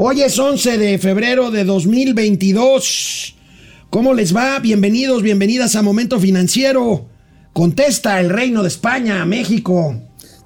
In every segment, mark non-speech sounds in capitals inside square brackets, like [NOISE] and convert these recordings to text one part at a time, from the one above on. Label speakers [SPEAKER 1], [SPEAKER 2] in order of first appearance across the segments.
[SPEAKER 1] Hoy es 11 de febrero de 2022. ¿Cómo les va? Bienvenidos, bienvenidas a Momento Financiero. Contesta el Reino de España, México.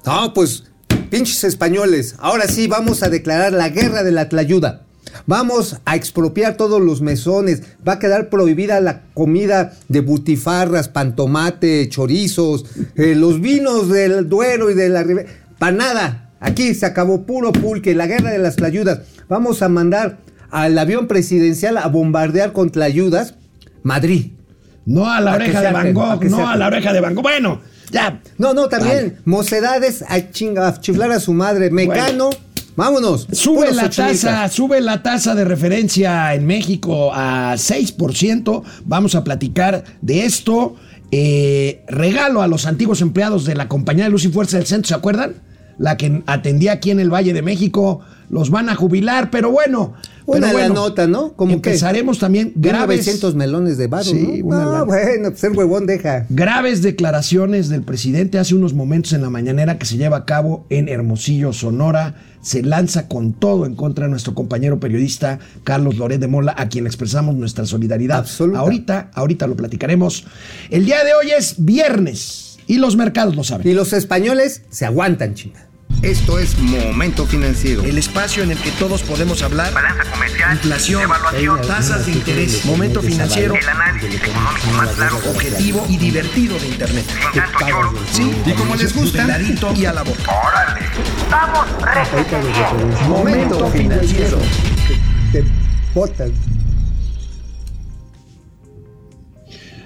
[SPEAKER 2] No, pues, pinches españoles. Ahora sí, vamos a declarar la guerra de la tlayuda. Vamos a expropiar todos los mesones. Va a quedar prohibida la comida de butifarras, pantomate, chorizos, eh, los vinos del Duero y de la Ribera. Para nada. Aquí se acabó puro pulque, la guerra de las tlayudas. Vamos a mandar al avión presidencial a bombardear con tlayudas Madrid.
[SPEAKER 1] No a la oreja de Van Gogh, no a la oreja de Van Gogh. Bueno, ya.
[SPEAKER 2] No, no, también. Mocedades a, chinga, chiflar a su madre. Mecano. Vámonos.
[SPEAKER 1] Sube la tasa, sube la tasa de referencia en México a 6%. Vamos a platicar de esto. Eh, regalo a los antiguos empleados de la compañía de luz y fuerza del centro, ¿se acuerdan? la que atendía aquí en el Valle de México, los van a jubilar, pero bueno.
[SPEAKER 2] Una
[SPEAKER 1] la
[SPEAKER 2] nota, ¿no?
[SPEAKER 1] Como empezaremos también
[SPEAKER 2] graves. 900 melones de barro, sí, ¿no? bueno, pues el huevón deja.
[SPEAKER 1] Graves declaraciones del presidente hace unos momentos en la mañanera que se lleva a cabo en Hermosillo, Sonora. Se lanza con todo en contra de nuestro compañero periodista Carlos Loret de Mola, a quien expresamos nuestra solidaridad.
[SPEAKER 2] Absoluta.
[SPEAKER 1] Ahorita, ahorita lo platicaremos. El día de hoy es viernes y los mercados lo saben.
[SPEAKER 2] Y los españoles se aguantan, chinga.
[SPEAKER 3] Esto es Momento Financiero.
[SPEAKER 1] El espacio en el que todos podemos hablar.
[SPEAKER 3] Balanza comercial.
[SPEAKER 1] Inflación.
[SPEAKER 3] Evaluación.
[SPEAKER 1] Tasas de interés. Momento Financiero.
[SPEAKER 3] El análisis económico más claro.
[SPEAKER 1] Objetivo y divertido de Internet.
[SPEAKER 3] Sin tanto choro.
[SPEAKER 1] Sí.
[SPEAKER 3] Y como les gusta.
[SPEAKER 1] Peladito y a la boca.
[SPEAKER 3] ¡Órale! ¡Vamos, bien!
[SPEAKER 1] Momento Financiero.
[SPEAKER 2] Te botas.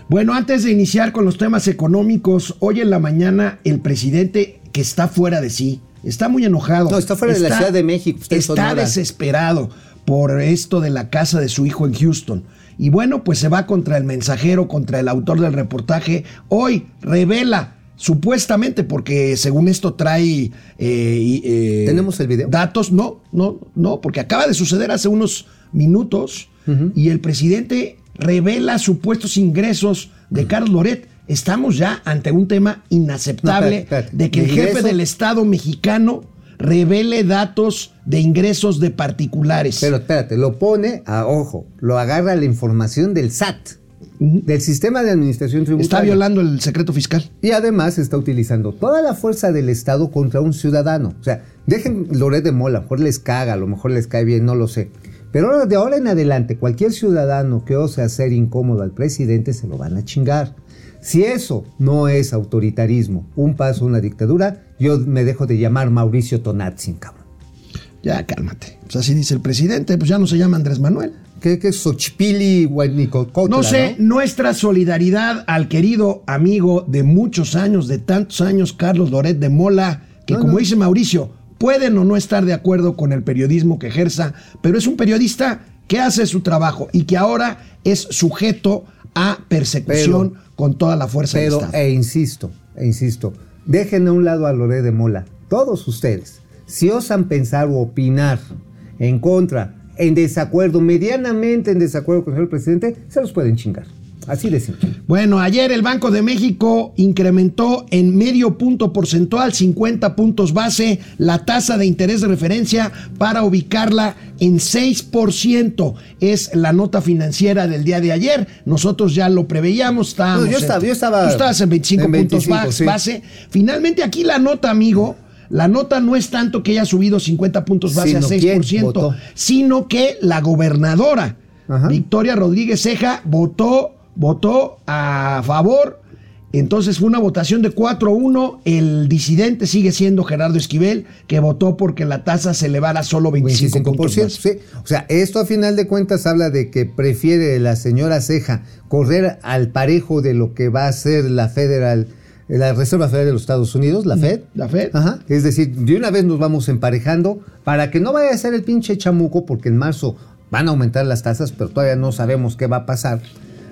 [SPEAKER 1] Bueno, antes de iniciar con los temas económicos, hoy en la mañana el presidente que está fuera de sí, está muy enojado.
[SPEAKER 2] No, está fuera de la Ciudad de México. Está,
[SPEAKER 1] está desesperado por esto de la casa de su hijo en Houston. Y bueno, pues se va contra el mensajero, contra el autor del reportaje. Hoy revela, supuestamente, porque según esto trae... Eh, eh,
[SPEAKER 2] ¿Tenemos el video?
[SPEAKER 1] Datos, no, no, no, porque acaba de suceder hace unos minutos uh -huh. y el presidente revela supuestos ingresos de Carlos Loret. Estamos ya ante un tema inaceptable
[SPEAKER 2] no, espérate, espérate.
[SPEAKER 1] de que el jefe del Estado mexicano revele datos de ingresos de particulares.
[SPEAKER 2] Pero espérate, lo pone a ojo, lo agarra la información del SAT, del sistema de administración tributaria.
[SPEAKER 1] Está violando el secreto fiscal.
[SPEAKER 2] Y además está utilizando toda la fuerza del Estado contra un ciudadano. O sea, dejen Loret de Mola, a lo mejor les caga, a lo mejor les cae bien, no lo sé. Pero de ahora en adelante, cualquier ciudadano que ose hacer incómodo al presidente se lo van a chingar. Si eso no es autoritarismo, un paso a una dictadura, yo me dejo de llamar Mauricio Tonatzin, cabrón.
[SPEAKER 1] Ya, cálmate. Pues así dice el presidente, pues ya no se llama Andrés Manuel.
[SPEAKER 2] ¿Qué, qué es Xochipili
[SPEAKER 1] No sé, ¿no? nuestra solidaridad al querido amigo de muchos años, de tantos años, Carlos Loret de Mola, que no, como no. dice Mauricio, pueden o no estar de acuerdo con el periodismo que ejerza, pero es un periodista que hace su trabajo y que ahora es sujeto a persecución pero, con toda la fuerza
[SPEAKER 2] pero,
[SPEAKER 1] del Estado.
[SPEAKER 2] E insisto, e insisto, dejen a un lado a Loret de Mola, todos ustedes, si osan pensar o opinar en contra, en desacuerdo, medianamente en desacuerdo con el señor presidente, se los pueden chingar. Así de simple.
[SPEAKER 1] Bueno, ayer el Banco de México incrementó en medio punto porcentual, 50 puntos base, la tasa de interés de referencia para ubicarla en 6%. Es la nota financiera del día de ayer. Nosotros ya lo preveíamos.
[SPEAKER 2] No, yo, estaba, yo estaba.
[SPEAKER 1] Tú estabas en 25,
[SPEAKER 2] en 25
[SPEAKER 1] puntos
[SPEAKER 2] sí.
[SPEAKER 1] base. Finalmente, aquí la nota, amigo. La nota no es tanto que haya subido 50 puntos base
[SPEAKER 2] Sino
[SPEAKER 1] a 6%, sino que la gobernadora Ajá. Victoria Rodríguez Ceja votó votó a favor. Entonces fue una votación de 4-1. El disidente sigue siendo Gerardo Esquivel, que votó porque la tasa se elevara solo 25%. 25%
[SPEAKER 2] sí. O sea, esto a final de cuentas habla de que prefiere la señora Ceja correr al parejo de lo que va a ser la Federal. La Reserva Federal de los Estados Unidos, la Fed.
[SPEAKER 1] La Fed.
[SPEAKER 2] Ajá. Es decir, de una vez nos vamos emparejando para que no vaya a ser el pinche chamuco, porque en marzo van a aumentar las tasas, pero todavía no sabemos qué va a pasar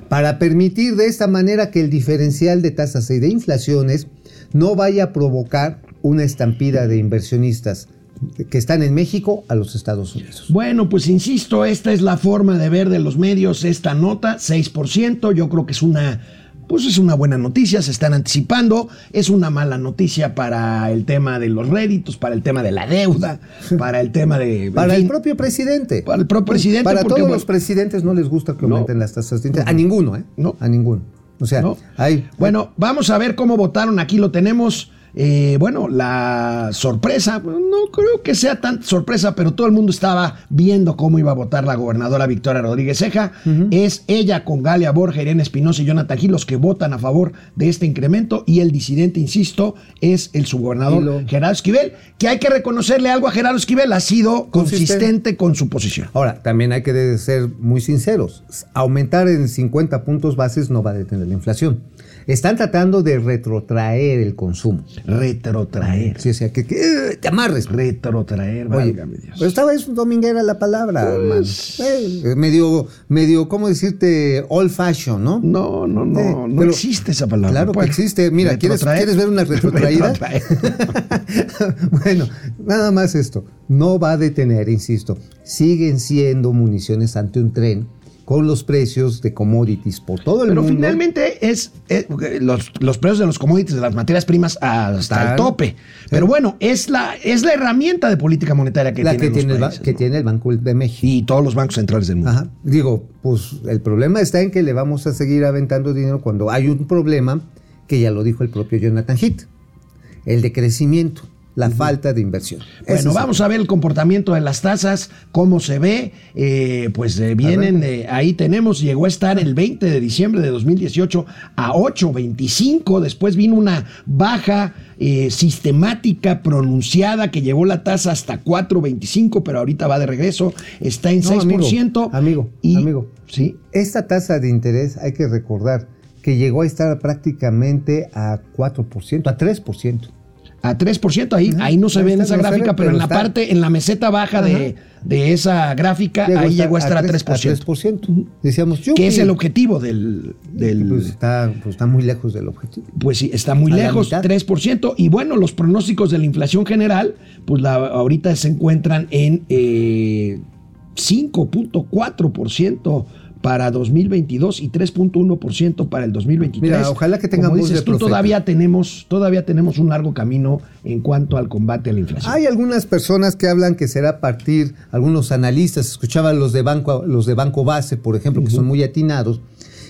[SPEAKER 2] para permitir de esta manera que el diferencial de tasas y de inflaciones no vaya a provocar una estampida de inversionistas que están en México a los Estados Unidos.
[SPEAKER 1] Bueno, pues insisto, esta es la forma de ver de los medios esta nota, 6%, yo creo que es una pues es una buena noticia, se están anticipando, es una mala noticia para el tema de los réditos, para el tema de la deuda, [LAUGHS] para el tema de...
[SPEAKER 2] Para
[SPEAKER 1] fin,
[SPEAKER 2] el propio presidente.
[SPEAKER 1] Para el propio presidente,
[SPEAKER 2] Para
[SPEAKER 1] porque,
[SPEAKER 2] todos
[SPEAKER 1] bueno,
[SPEAKER 2] los presidentes no les gusta que
[SPEAKER 1] No.
[SPEAKER 2] aumenten las tasas de interés. A ninguno, ¿eh?
[SPEAKER 1] No.
[SPEAKER 2] A ninguno. O sea,
[SPEAKER 1] ¿no?
[SPEAKER 2] hay.
[SPEAKER 1] Bueno, vamos a ver cómo votaron. Aquí lo tenemos. Eh, bueno, la sorpresa, no creo que sea tan sorpresa, pero todo el mundo estaba viendo cómo iba a votar la gobernadora Victoria Rodríguez Ceja. Es ella con Galia Borja, Irene Espinosa y Jonathan Gil los que votan a favor de este incremento. Y el disidente, insisto, es el subgobernador
[SPEAKER 2] lo-
[SPEAKER 1] Gerardo Esquivel, que hay que reconocerle algo a Gerardo Esquivel, ha sido
[SPEAKER 2] Consistente.
[SPEAKER 1] consistente con su posición.
[SPEAKER 2] Ahora, también hay que ser muy sinceros. Aumentar en 50 puntos bases no va a detener la inflación. Están tratando de retrotraer el consumo.
[SPEAKER 1] Retrotraer.
[SPEAKER 2] Sí, o sea, que, que, eh, te amarres.
[SPEAKER 1] Retrotraer,
[SPEAKER 2] Oye,
[SPEAKER 1] válgame Dios.
[SPEAKER 2] pero estaba es dominguera la palabra, hermano. Eh, medio, medio, ¿cómo decirte? Old fashion, ¿no?
[SPEAKER 1] No, no, no,
[SPEAKER 2] Eh,
[SPEAKER 1] no
[SPEAKER 2] pero-
[SPEAKER 1] existe esa palabra.
[SPEAKER 2] Claro que
[SPEAKER 1] Bueno,
[SPEAKER 2] existe. Mira, ¿quieres. ¿quieres ver una retrotraída? [LAUGHS] Bueno, nada más esto. No va a detener, insisto. Siguen siendo municiones ante un tren con los precios de commodities por todo el
[SPEAKER 1] Pero
[SPEAKER 2] mundo.
[SPEAKER 1] finalmente es eh, los, los precios de los commodities, de las materias primas hasta el tope. Pero bueno, es la, es la herramienta de política monetaria que
[SPEAKER 2] la
[SPEAKER 1] tienen
[SPEAKER 2] que, tiene
[SPEAKER 1] los
[SPEAKER 2] el,
[SPEAKER 1] países,
[SPEAKER 2] que
[SPEAKER 1] ¿no?
[SPEAKER 2] tiene el Banco de México.
[SPEAKER 1] y todos los bancos centrales del mundo.
[SPEAKER 2] Ajá. Digo, pues el problema está en que le vamos a seguir aventando dinero cuando hay un problema que ya lo dijo el propio Jonathan Heath, el de crecimiento, la falta de inversión.
[SPEAKER 1] Bueno, vamos a ver el comportamiento de las tasas, cómo se ve. eh, pues eh, vienen, eh, ahí tenemos, llegó a estar el 20 de diciembre de 2018 a 8.25. Después vino una baja eh, sistemática, pronunciada, que llevó la tasa hasta 4.25, pero ahorita va de regreso. Está en
[SPEAKER 2] No,
[SPEAKER 1] 6%.
[SPEAKER 2] amigo, amigo,
[SPEAKER 1] y,
[SPEAKER 2] amigo.
[SPEAKER 1] Sí.
[SPEAKER 2] Esta tasa de interés hay que recordar que llegó a estar prácticamente a 4%, a 3%.
[SPEAKER 1] A 3%, ahí,
[SPEAKER 2] Ajá,
[SPEAKER 1] ahí no se
[SPEAKER 2] ahí
[SPEAKER 1] ve en esa gráfica, pero, en la
[SPEAKER 2] está.
[SPEAKER 1] parte, en la meseta baja de, de esa gráfica, ahí llegó a estar a 3%.
[SPEAKER 2] 3%. Decíamos,
[SPEAKER 1] que es el objetivo del, del-
[SPEAKER 2] Pues está, pues está muy lejos del objetivo.
[SPEAKER 1] pues sí, está muy
[SPEAKER 2] a
[SPEAKER 1] lejos,
[SPEAKER 2] mitad.
[SPEAKER 1] 3%. Y bueno, los pronósticos de la inflación general, pues la, ahorita se encuentran en eh, 5.4% para 2022 y 3.1% para el 2023.
[SPEAKER 2] Mira, ojalá que tengamos
[SPEAKER 1] dices tú, todavía tenemos, todavía tenemos un largo camino en cuanto al combate a la inflación.
[SPEAKER 2] Hay algunas personas que hablan que será a partir, algunos analistas, escuchaba los de Banco, los de Banco Base, por ejemplo, que son muy atinados,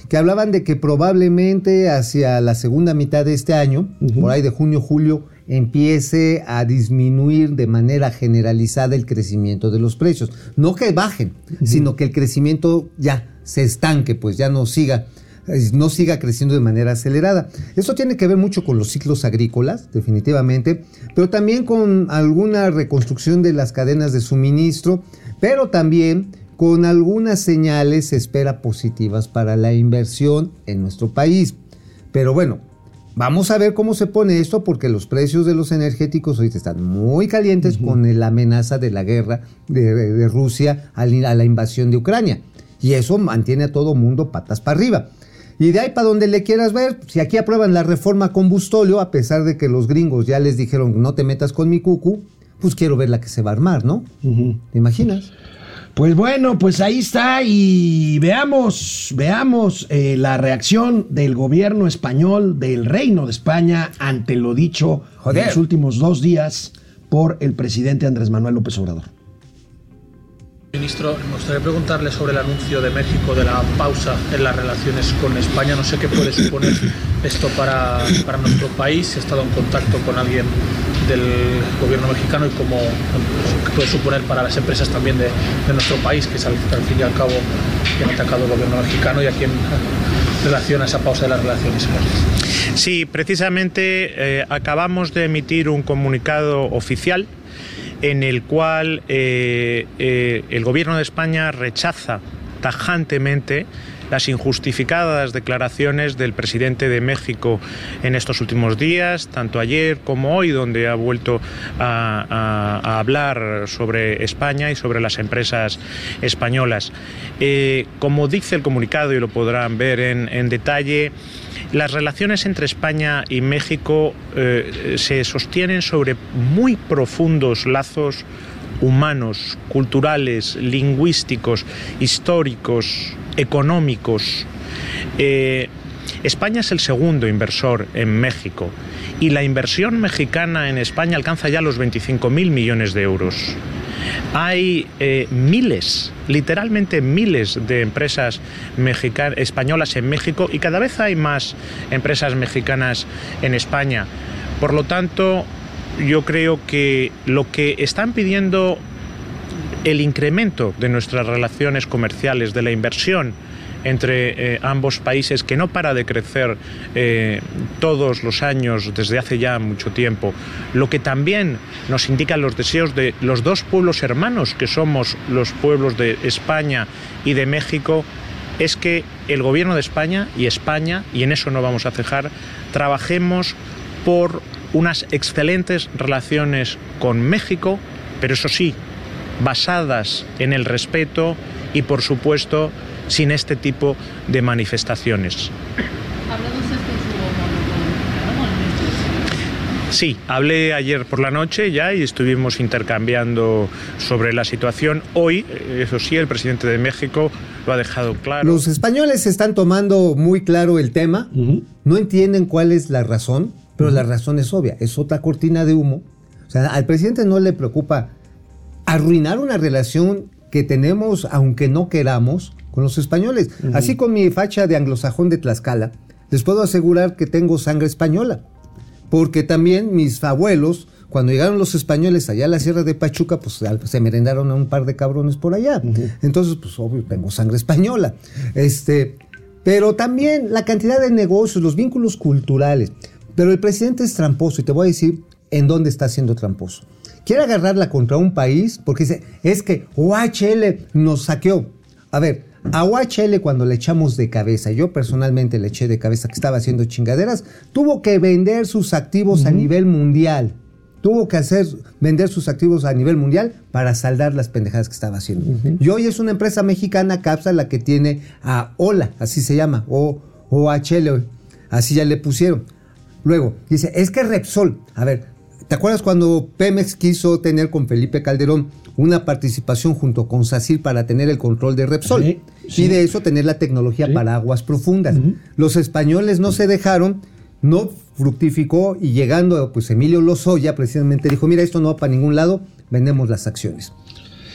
[SPEAKER 2] que hablaban de que probablemente hacia la segunda mitad de este año, por ahí de junio, julio, empiece a disminuir de manera generalizada el crecimiento de los precios. No que bajen, sino que el crecimiento ya se estanque, pues ya no siga eh, no siga creciendo de manera acelerada. Esto tiene que ver mucho con los ciclos agrícolas, definitivamente, pero también con alguna reconstrucción de las cadenas de suministro, pero también con algunas señales se espera positivas para la inversión en nuestro país. Pero bueno, vamos a ver cómo se pone esto porque los precios de los energéticos ahorita están muy calientes con la amenaza de la guerra de, Rusia a la a la invasión de Ucrania. Y eso mantiene a todo mundo patas para arriba. Y de ahí para donde le quieras ver, si aquí aprueban la reforma combustóleo, a pesar de que los gringos ya les dijeron no te metas con mi cucu, pues quiero ver la que se va a armar, ¿no? ¿Te imaginas?
[SPEAKER 1] Pues bueno, pues ahí está y veamos, veamos eh, la reacción del gobierno español, del Reino de España, ante lo dicho
[SPEAKER 2] Joder.
[SPEAKER 1] en los últimos dos días por el presidente Andrés Manuel López Obrador.
[SPEAKER 4] Ministro, me gustaría preguntarle sobre el anuncio de México de la pausa en las relaciones con España. No sé qué puede suponer esto para, para nuestro país. He estado en contacto con alguien del gobierno mexicano y cómo qué puede suponer para las empresas también de, nuestro país, que es al, al fin y al cabo quien ha atacado el gobierno mexicano y a quien relaciona esa pausa de las relaciones.
[SPEAKER 5] Sí, precisamente eh, acabamos de emitir un comunicado oficial en el cual eh, eh, el Gobierno de España rechaza tajantemente las injustificadas declaraciones del presidente de México en estos últimos días, tanto ayer como hoy, donde ha vuelto a, hablar sobre España y sobre las empresas españolas. Eh, como dice el comunicado, y lo podrán ver en, en detalle, las relaciones entre España y México eh, se sostienen sobre muy profundos lazos humanos, culturales, lingüísticos, históricos, económicos. Eh, España es el segundo inversor en México y la inversión mexicana en España alcanza ya los 25.000 millones de euros. Hay eh, miles, literalmente miles de empresas españolas en México y cada vez hay más empresas mexicanas en España. Por lo tanto, yo creo que lo que están pidiendo el incremento de nuestras relaciones comerciales, de la inversión entre eh, ambos países, que no para de crecer eh, todos los años desde hace ya mucho tiempo, lo que también nos indican los deseos de los dos pueblos hermanos que somos los pueblos de España y de México, es que el gobierno de España y España, y en eso no vamos a cejar, trabajemos por unas excelentes relaciones con México, pero eso sí, basadas en el respeto y, por supuesto, sin este tipo de manifestaciones.
[SPEAKER 6] ¿Habló usted con su homólogo mexicano, con el ministro?
[SPEAKER 5] Sí, hablé ayer por la noche ya y estuvimos intercambiando sobre la situación. Hoy, eh, eso sí, el presidente de México lo ha dejado claro.
[SPEAKER 2] Los españoles están tomando muy claro el tema, no entienden cuál es la razón, pero la razón es obvia, es otra cortina de humo. O sea, al presidente no le preocupa arruinar una relación que tenemos, aunque no queramos, con los españoles. Así con mi facha de anglosajón de Tlaxcala, les puedo asegurar que tengo sangre española. Porque también mis abuelos, cuando llegaron los españoles allá a la Sierra de Pachuca, pues se merendaron a un par de cabrones por allá. Entonces, pues obvio, tengo sangre española. Este, pero también la cantidad de negocios, los vínculos culturales. Pero el presidente es tramposo y te voy a decir en dónde está siendo tramposo. Quiere agarrarla contra un país porque dice, es que OHL nos saqueó. A ver, a OHL cuando le echamos de cabeza, yo personalmente le eché de cabeza que estaba haciendo chingaderas, tuvo que vender sus activos a nivel mundial. Tuvo que hacer vender sus activos a nivel mundial para saldar las pendejadas que estaba haciendo. Y hoy es una empresa mexicana, Capsa, la que tiene a OLA, así se llama, o OHL, así ya le pusieron. Luego, dice, es que Repsol, a ver, ¿te acuerdas cuando Pemex quiso tener con Felipe Calderón una participación junto con SACIR para tener el control de Repsol?
[SPEAKER 1] Sí, sí.
[SPEAKER 2] Y de eso tener la tecnología para aguas profundas. Los españoles no se dejaron, no fructificó y llegando, pues Emilio Lozoya precisamente dijo, mira, esto no va para ningún lado, vendemos las acciones.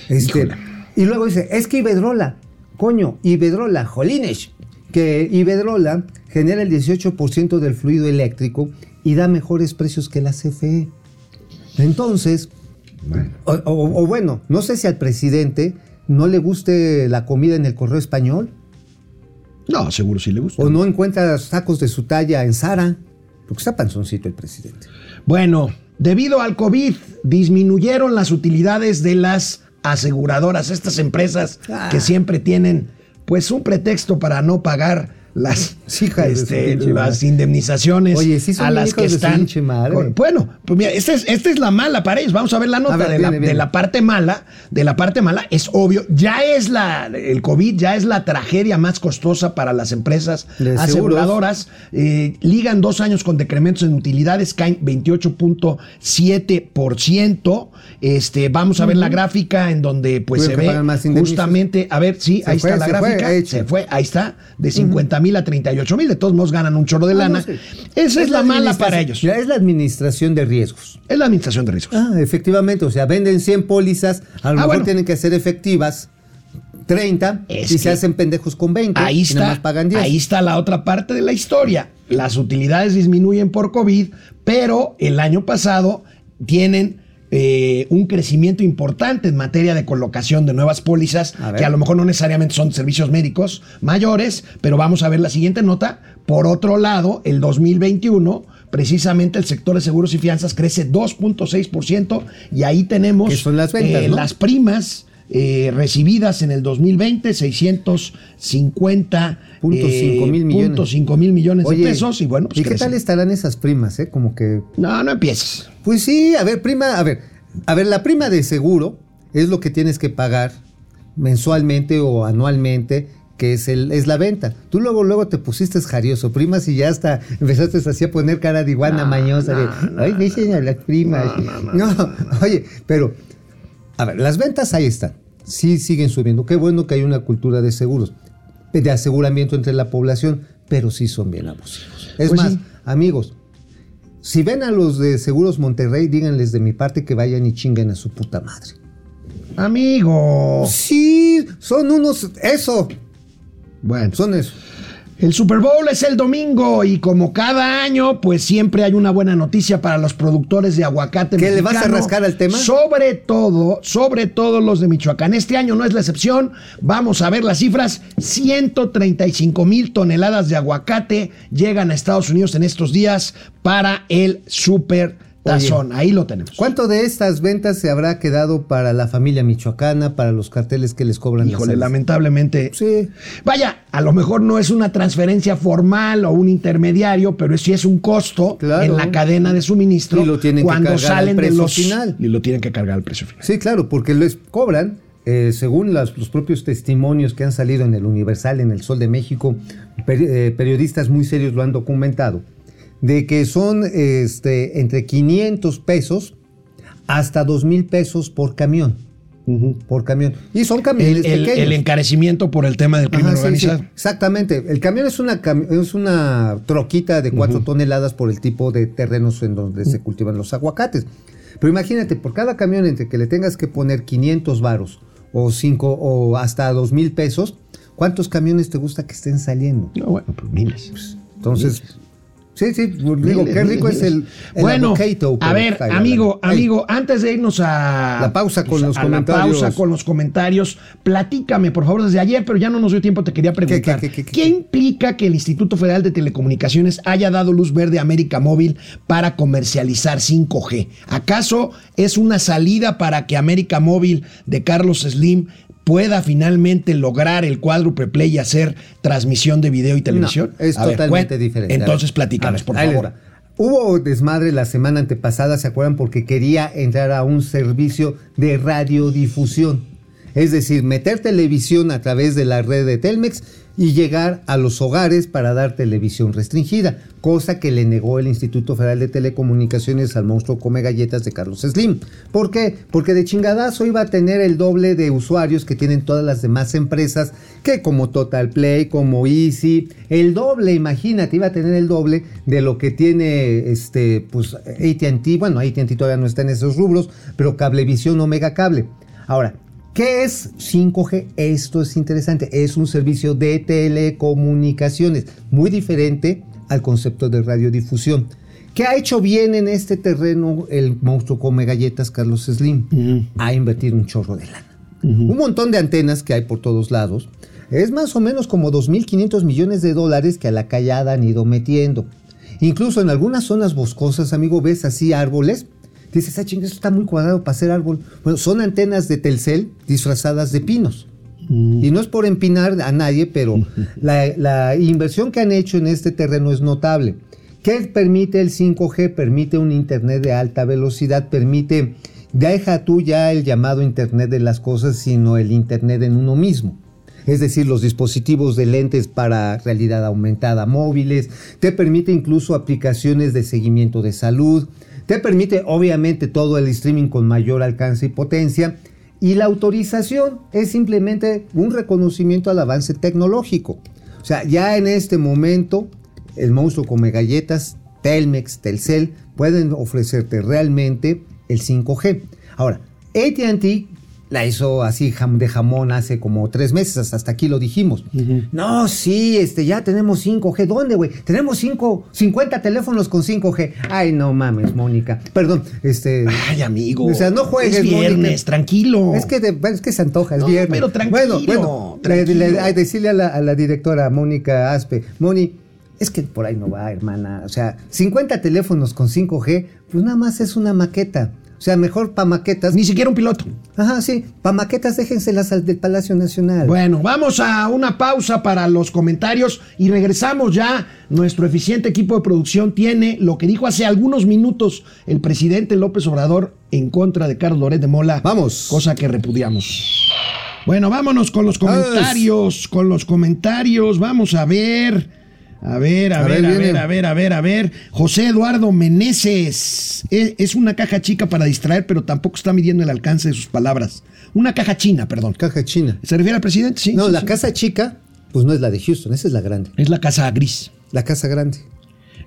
[SPEAKER 2] Este, y luego dice, es que Iberdrola, coño, Iberdrola, jolines, que Iberdrola genera el 18% del fluido eléctrico y da mejores precios que la CFE. Entonces, o, o- o bueno, no sé si al presidente no le guste la comida en el correo español
[SPEAKER 1] No, seguro sí le gusta.
[SPEAKER 2] o no encuentra sacos de su talla en Sara, porque está panzoncito el presidente.
[SPEAKER 1] Bueno, debido al COVID, disminuyeron las utilidades de las aseguradoras, estas empresas
[SPEAKER 2] Ah.
[SPEAKER 1] que siempre tienen pues un pretexto para no pagar las,
[SPEAKER 2] Hija
[SPEAKER 1] este, las indemnizaciones
[SPEAKER 2] Oye, sí son
[SPEAKER 1] a las que están.
[SPEAKER 2] madre.
[SPEAKER 1] con- bueno, pues mira, esta es, esta es la mala para ellos. Vamos a ver la nota
[SPEAKER 2] ver,
[SPEAKER 1] de, la,
[SPEAKER 2] viene,
[SPEAKER 1] de la parte mala. De la parte mala es obvio, ya es la, el COVID, ya es la tragedia más costosa para las empresas
[SPEAKER 2] De
[SPEAKER 1] aseguradoras. Eh, ligan dos años con decrementos en utilidades, caen 28.7%. Este, vamos a ver la gráfica en donde pues se ve justamente, a ver, sí,
[SPEAKER 2] Se
[SPEAKER 1] ahí
[SPEAKER 2] fue,
[SPEAKER 1] está la
[SPEAKER 2] fue,
[SPEAKER 1] gráfica, se fue, ahí está, de 50 mil a 38 mil, de todos modos ganan un chorro de
[SPEAKER 2] Ah,
[SPEAKER 1] lana.
[SPEAKER 2] no sé.
[SPEAKER 1] Esa es, la mala para ellos.
[SPEAKER 2] Mira, es la administración de riesgos.
[SPEAKER 1] Es la administración de riesgos.
[SPEAKER 2] Ah, efectivamente, o sea, venden 100 pólizas, a lo
[SPEAKER 1] Ah,
[SPEAKER 2] mejor
[SPEAKER 1] bueno.
[SPEAKER 2] tienen que ser efectivas 30
[SPEAKER 1] Es
[SPEAKER 2] y se hacen pendejos con 20
[SPEAKER 1] Ahí
[SPEAKER 2] y
[SPEAKER 1] está,
[SPEAKER 2] nada más pagan 10.
[SPEAKER 1] ahí está la otra parte de la historia. Las utilidades disminuyen por COVID, pero el año pasado tienen eh, un crecimiento importante en materia de colocación de nuevas pólizas,
[SPEAKER 2] A
[SPEAKER 1] que a lo mejor no necesariamente son servicios médicos mayores, pero vamos a ver la siguiente nota. Por otro lado, el 2021, precisamente el sector de seguros y fianzas crece 2.6% y ahí tenemos
[SPEAKER 2] Que son las ventas,
[SPEAKER 1] eh,
[SPEAKER 2] ¿no?
[SPEAKER 1] las primas eh, recibidas en el 2020, 650
[SPEAKER 2] Punto cinco mil millones.
[SPEAKER 1] punto cinco mil millones
[SPEAKER 2] Oye,
[SPEAKER 1] de pesos y bueno, pues
[SPEAKER 2] ¿y qué tal estarán esas primas, eh? Como que
[SPEAKER 1] No, no empieces.
[SPEAKER 2] Pues sí, a ver, prima, a ver, a ver, la prima de seguro es lo que tienes que pagar mensualmente o anualmente, que es el, es la venta. Tú luego, luego te pusiste jarioso, primas, y ya hasta empezaste así a poner cara de iguana mañosa de ay, dicen a las primas. [LAUGHS] No, oye, pero, a ver, las ventas ahí están. Sí siguen subiendo. Qué bueno que hay una cultura de seguros, de aseguramiento entre la población. pero sí son bien abusivos. Es
[SPEAKER 1] Pues
[SPEAKER 2] más,
[SPEAKER 1] sí.
[SPEAKER 2] amigos, si ven a los de Seguros Monterrey, díganles de mi parte que vayan y chinguen a su puta madre.
[SPEAKER 1] Amigo.
[SPEAKER 2] Sí, son unos. Eso,
[SPEAKER 1] Bueno,
[SPEAKER 2] son eso.
[SPEAKER 1] El Super Bowl es el domingo y como cada año, pues siempre hay una buena noticia para los productores de aguacate.
[SPEAKER 2] ¿Qué, le vas a rascar al tema?
[SPEAKER 1] Sobre todo, sobre todo los de Michoacán. Este año no es la excepción. Vamos a ver las cifras. 135 mil toneladas de aguacate llegan a Estados Unidos en estos días para el Super Tazón. Ahí lo tenemos.
[SPEAKER 2] ¿Cuánto de estas ventas se habrá quedado para la familia michoacana, para los carteles que les cobran las
[SPEAKER 1] Híjole,
[SPEAKER 2] alas?
[SPEAKER 1] lamentablemente.
[SPEAKER 2] Sí.
[SPEAKER 1] Vaya, a lo mejor no es una transferencia formal o un intermediario, pero sí es un costo
[SPEAKER 2] Claro.
[SPEAKER 1] en la cadena de suministro
[SPEAKER 2] Y lo tienen que
[SPEAKER 1] cuando
[SPEAKER 2] cargar al
[SPEAKER 1] salen de
[SPEAKER 2] precio
[SPEAKER 1] los
[SPEAKER 2] final.
[SPEAKER 1] y lo tienen que cargar al precio final.
[SPEAKER 2] Sí, claro, porque les cobran, eh, según las- los propios testimonios que han salido en el Universal, en el Sol de México, eh, periodistas muy serios lo han documentado, de que son este, entre 500 pesos hasta 2 mil pesos por camión. Por camión. Y son camiones
[SPEAKER 1] El, el-
[SPEAKER 2] pequeños.
[SPEAKER 1] el encarecimiento por el tema del crimen
[SPEAKER 2] Ajá,
[SPEAKER 1] organizado.
[SPEAKER 2] sí, exactamente. El camión es una, cam- es una troquita de 4 toneladas por el tipo de terrenos en donde se cultivan los aguacates. Pero imagínate, por cada camión entre que le tengas que poner 500 varos o 5 o hasta 2 mil pesos, ¿cuántos camiones te gusta que estén saliendo?
[SPEAKER 1] No, bueno, pues miles.
[SPEAKER 2] Entonces, sí, sí, digo, qué rico es el, el
[SPEAKER 1] bueno,
[SPEAKER 2] avocado,
[SPEAKER 1] a ver, amigo, amigo, antes de irnos a
[SPEAKER 2] La pausa con los
[SPEAKER 1] a
[SPEAKER 2] comentarios.
[SPEAKER 1] La pausa con los comentarios, platícame, por favor, desde ayer, pero ya no nos dio tiempo, te quería preguntar.
[SPEAKER 2] qué, qué, qué,
[SPEAKER 1] ¿Qué
[SPEAKER 2] qué?
[SPEAKER 1] implica que el Instituto Federal de Telecomunicaciones haya dado luz verde a América Móvil para comercializar 5G? ¿Acaso es una salida para que América Móvil de Carlos Slim pueda finalmente lograr el cuádruple play y hacer transmisión de video y televisión?
[SPEAKER 2] No, es
[SPEAKER 1] A
[SPEAKER 2] totalmente diferente.
[SPEAKER 1] Entonces platícanos, por favor.
[SPEAKER 2] Hubo desmadre la semana antepasada, ¿se acuerdan? Porque quería entrar a un servicio de radiodifusión. Es decir, meter televisión a través de la red de Telmex y llegar a los hogares para dar televisión restringida, cosa que le negó el Instituto Federal de Telecomunicaciones al monstruo Come Galletas de Carlos Slim. ¿Por qué? Porque de chingadazo iba a tener el doble de usuarios que tienen todas las demás empresas, que como Total Play, como Easy, el doble, imagínate, iba a tener el doble de lo que tiene este, pues, ATT, bueno, ATT todavía no está en esos rubros, pero Cablevisión Omega Cable. Ahora, ¿Qué es 5G? Esto es interesante. Es un servicio de telecomunicaciones muy diferente al concepto de radiodifusión. ¿Qué ha hecho bien en este terreno el monstruo come galletas Carlos Slim? Ha invertido un chorro de lana. Un montón de antenas que hay por todos lados. Es más o menos como 2.500 millones de dólares que a la callada han ido metiendo. Incluso en algunas zonas boscosas, amigo, ves así árboles. Dices, ah, ching, esto está muy cuadrado para hacer árbol. Bueno, son antenas de Telcel disfrazadas de pinos. Y no es por empinar a nadie, pero [LAUGHS] la, la inversión que han hecho en este terreno es notable. ¿Qué permite el 5G? Permite un Internet de alta velocidad, permite, deja tú ya el llamado Internet de las cosas, sino el Internet en uno mismo. Es decir, los dispositivos de lentes para realidad aumentada móviles, te permite incluso aplicaciones de seguimiento de salud, te permite obviamente todo el streaming con mayor alcance y potencia, y la autorización es simplemente un reconocimiento al avance tecnológico. O sea, ya en este momento, el monstruo come galletas, Telmex, Telcel, pueden ofrecerte realmente el 5G. Ahora, ATT la hizo así de jamón hace como tres meses, hasta aquí lo dijimos. No, sí, este, ya tenemos 5G. ¿Dónde, güey? Tenemos cinco, 50 teléfonos con 5G. Ay, no mames, Mónica. Perdón, este...
[SPEAKER 1] Ay, amigo.
[SPEAKER 2] O sea, no juegues,
[SPEAKER 1] Es viernes,
[SPEAKER 2] Mónica.
[SPEAKER 1] tranquilo.
[SPEAKER 2] Es que, es que se antoja, es
[SPEAKER 1] No,
[SPEAKER 2] viernes.
[SPEAKER 1] pero tranquilo,
[SPEAKER 2] Bueno, bueno, le-
[SPEAKER 1] tranquilo.
[SPEAKER 2] le- ay, decirle a la, a la directora Mónica Aspe, Moni, es que por ahí no va, hermana. O sea, 50 teléfonos con 5G, pues nada más es una maqueta. O sea, mejor para maquetas.
[SPEAKER 1] Ni siquiera un piloto.
[SPEAKER 2] Ajá, sí, para maquetas déjenselas al del Palacio Nacional.
[SPEAKER 1] Bueno, vamos a una pausa para los comentarios y regresamos ya. Nuestro eficiente equipo de producción tiene lo que dijo hace algunos minutos el presidente López Obrador en contra de Carlos Loret de Mola.
[SPEAKER 2] Vamos.
[SPEAKER 1] Cosa que repudiamos. Bueno, vámonos con los comentarios, con los comentarios. Vamos a ver. A ver, a,
[SPEAKER 2] A
[SPEAKER 1] ver,
[SPEAKER 2] ver,
[SPEAKER 1] a ver, a ver, a ver, a ver. José Eduardo Meneses. Es, es una caja chica para distraer, pero tampoco está midiendo el alcance de sus palabras. Una caja china, perdón.
[SPEAKER 2] Caja china.
[SPEAKER 1] ¿Se refiere al presidente? Sí.
[SPEAKER 2] No,
[SPEAKER 1] sí,
[SPEAKER 2] la
[SPEAKER 1] sí.
[SPEAKER 2] casa chica Pues no es la de Houston, esa es la grande.
[SPEAKER 1] Es la casa gris.
[SPEAKER 2] La casa grande.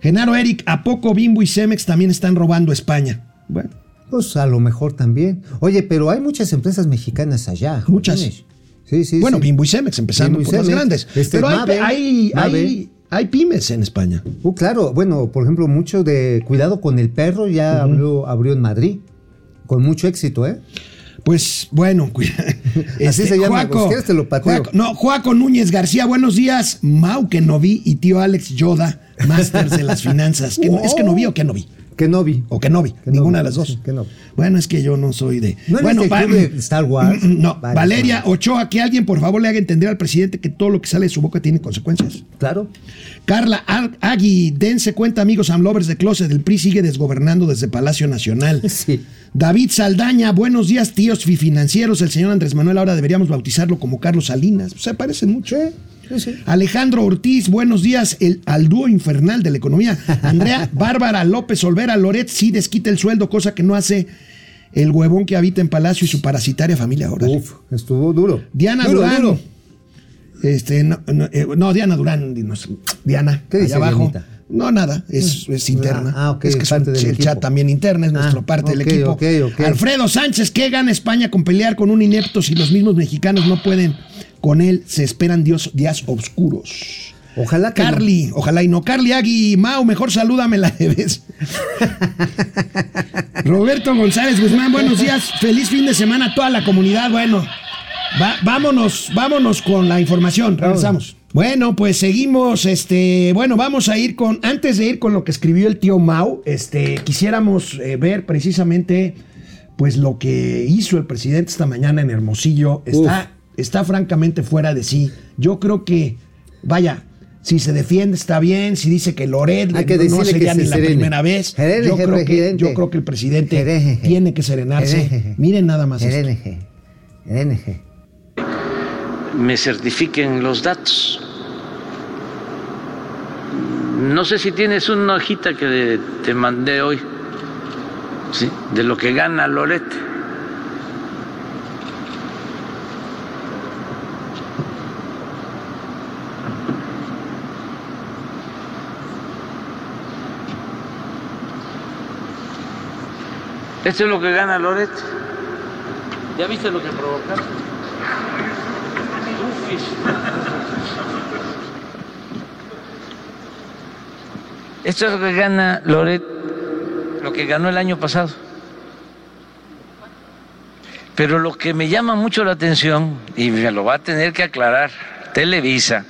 [SPEAKER 1] Genaro Eric, ¿a poco Bimbo y Cemex también están robando España? Bueno,
[SPEAKER 2] Pues a lo mejor también. Oye, pero hay muchas empresas mexicanas allá.
[SPEAKER 1] Muchas.
[SPEAKER 2] Sí, sí,
[SPEAKER 1] bueno
[SPEAKER 2] sí.
[SPEAKER 1] Bimbo y Cemex, empezando
[SPEAKER 2] Bimbo y
[SPEAKER 1] por las
[SPEAKER 2] Cemex.
[SPEAKER 1] grandes.
[SPEAKER 2] Este,
[SPEAKER 1] Pero hay,
[SPEAKER 2] Mave,
[SPEAKER 1] hay,
[SPEAKER 2] Mave.
[SPEAKER 1] hay- hay pymes en España.
[SPEAKER 2] Uh, claro, bueno, por ejemplo, mucho de cuidado con el perro ya abrió, abrió en Madrid. Con mucho éxito, ¿eh?
[SPEAKER 1] Pues bueno, [LAUGHS]
[SPEAKER 2] Así se llama, pues, ¿quieres te lo pateo?
[SPEAKER 1] Juaco- no, Juaco Núñez García, buenos días. Mau que no vi y tío Alex Yoda, Masters de las finanzas. ¿Que no- ¿Es que no vi o que no vi?
[SPEAKER 2] Que no vi.
[SPEAKER 1] O no
[SPEAKER 2] Que no
[SPEAKER 1] ninguna de las dos.
[SPEAKER 2] sí, no.
[SPEAKER 1] Bueno, es que yo no soy de.
[SPEAKER 2] ¿No eres
[SPEAKER 1] bueno,
[SPEAKER 2] del
[SPEAKER 1] va-
[SPEAKER 2] club de Star Wars?
[SPEAKER 1] No,
[SPEAKER 2] Vale,
[SPEAKER 1] Valeria
[SPEAKER 2] vale.
[SPEAKER 1] Ochoa, que alguien por favor le haga entender al presidente que todo lo que sale de su boca tiene consecuencias.
[SPEAKER 2] Claro.
[SPEAKER 1] Carla Ag- Agui, dense cuenta, amigos Amlovers de Closet, el PRI sigue desgobernando desde Palacio Nacional. [LAUGHS]
[SPEAKER 2] Sí.
[SPEAKER 1] David Saldaña, buenos días, tíos financieros. El señor Andrés Manuel ahora deberíamos bautizarlo como Carlos Salinas. Se parecen mucho.
[SPEAKER 2] Sí, sí.
[SPEAKER 1] Alejandro Ortiz, buenos días. El, al dúo infernal de la economía. Andrea [LAUGHS] Bárbara López Olvera Loret sí desquita el sueldo, cosa que no hace el huevón que habita en Palacio y su parasitaria familia ahora.
[SPEAKER 2] Uf, estuvo duro.
[SPEAKER 1] Diana
[SPEAKER 2] Duro,
[SPEAKER 1] Durán.
[SPEAKER 2] duro.
[SPEAKER 1] Este, no, no, eh, no, Diana Durán, dinos, Diana,
[SPEAKER 2] ¿Qué dice
[SPEAKER 1] abajo.
[SPEAKER 2] Dianita?
[SPEAKER 1] No, nada, es, es interna.
[SPEAKER 2] Ah, ok,
[SPEAKER 1] es que es
[SPEAKER 2] parte
[SPEAKER 1] un-
[SPEAKER 2] del
[SPEAKER 1] el
[SPEAKER 2] equipo.
[SPEAKER 1] chat también interna, es
[SPEAKER 2] Ah,
[SPEAKER 1] nuestra parte del equipo.
[SPEAKER 2] ok, ok.
[SPEAKER 1] Alfredo Sánchez, ¿qué gana España con pelear con un inepto si los mismos mexicanos no pueden con él? Se esperan dios, días oscuros.
[SPEAKER 2] Ojalá que no.
[SPEAKER 1] Carly, ojalá y no. Carly Agui, Mau, mejor salúdame la debes. [LAUGHS] Roberto González Guzmán, buenos días. Feliz fin de semana a toda la comunidad. Bueno, va- vámonos, vámonos con la información. Regresamos. Bueno, pues seguimos. Este, bueno, vamos a ir con. Antes de ir con lo que escribió el tío Mau, este, quisiéramos eh, ver precisamente, pues lo que hizo el presidente esta mañana en Hermosillo. Está, está francamente fuera de sí. Yo creo que, vaya. Si se defiende está bien, si dice que Loret
[SPEAKER 2] Hay que
[SPEAKER 1] no
[SPEAKER 2] decirle
[SPEAKER 1] sería
[SPEAKER 2] que se
[SPEAKER 1] ni la primera vez.
[SPEAKER 2] Serene,
[SPEAKER 1] Yo creo, que, yo creo que el presidente
[SPEAKER 2] Serene.
[SPEAKER 1] tiene que serenarse. Miren nada más esto.
[SPEAKER 7] Me certifiquen los datos. No sé si tienes una hojita que te mandé hoy, ¿sí? de lo que gana Loret. Esto es lo que gana Loret. ¿Ya viste lo que provocaste? Esto es lo que gana Loret, lo que ganó el año pasado. Pero lo que me llama mucho la atención, y me lo va a tener que aclarar Televisa,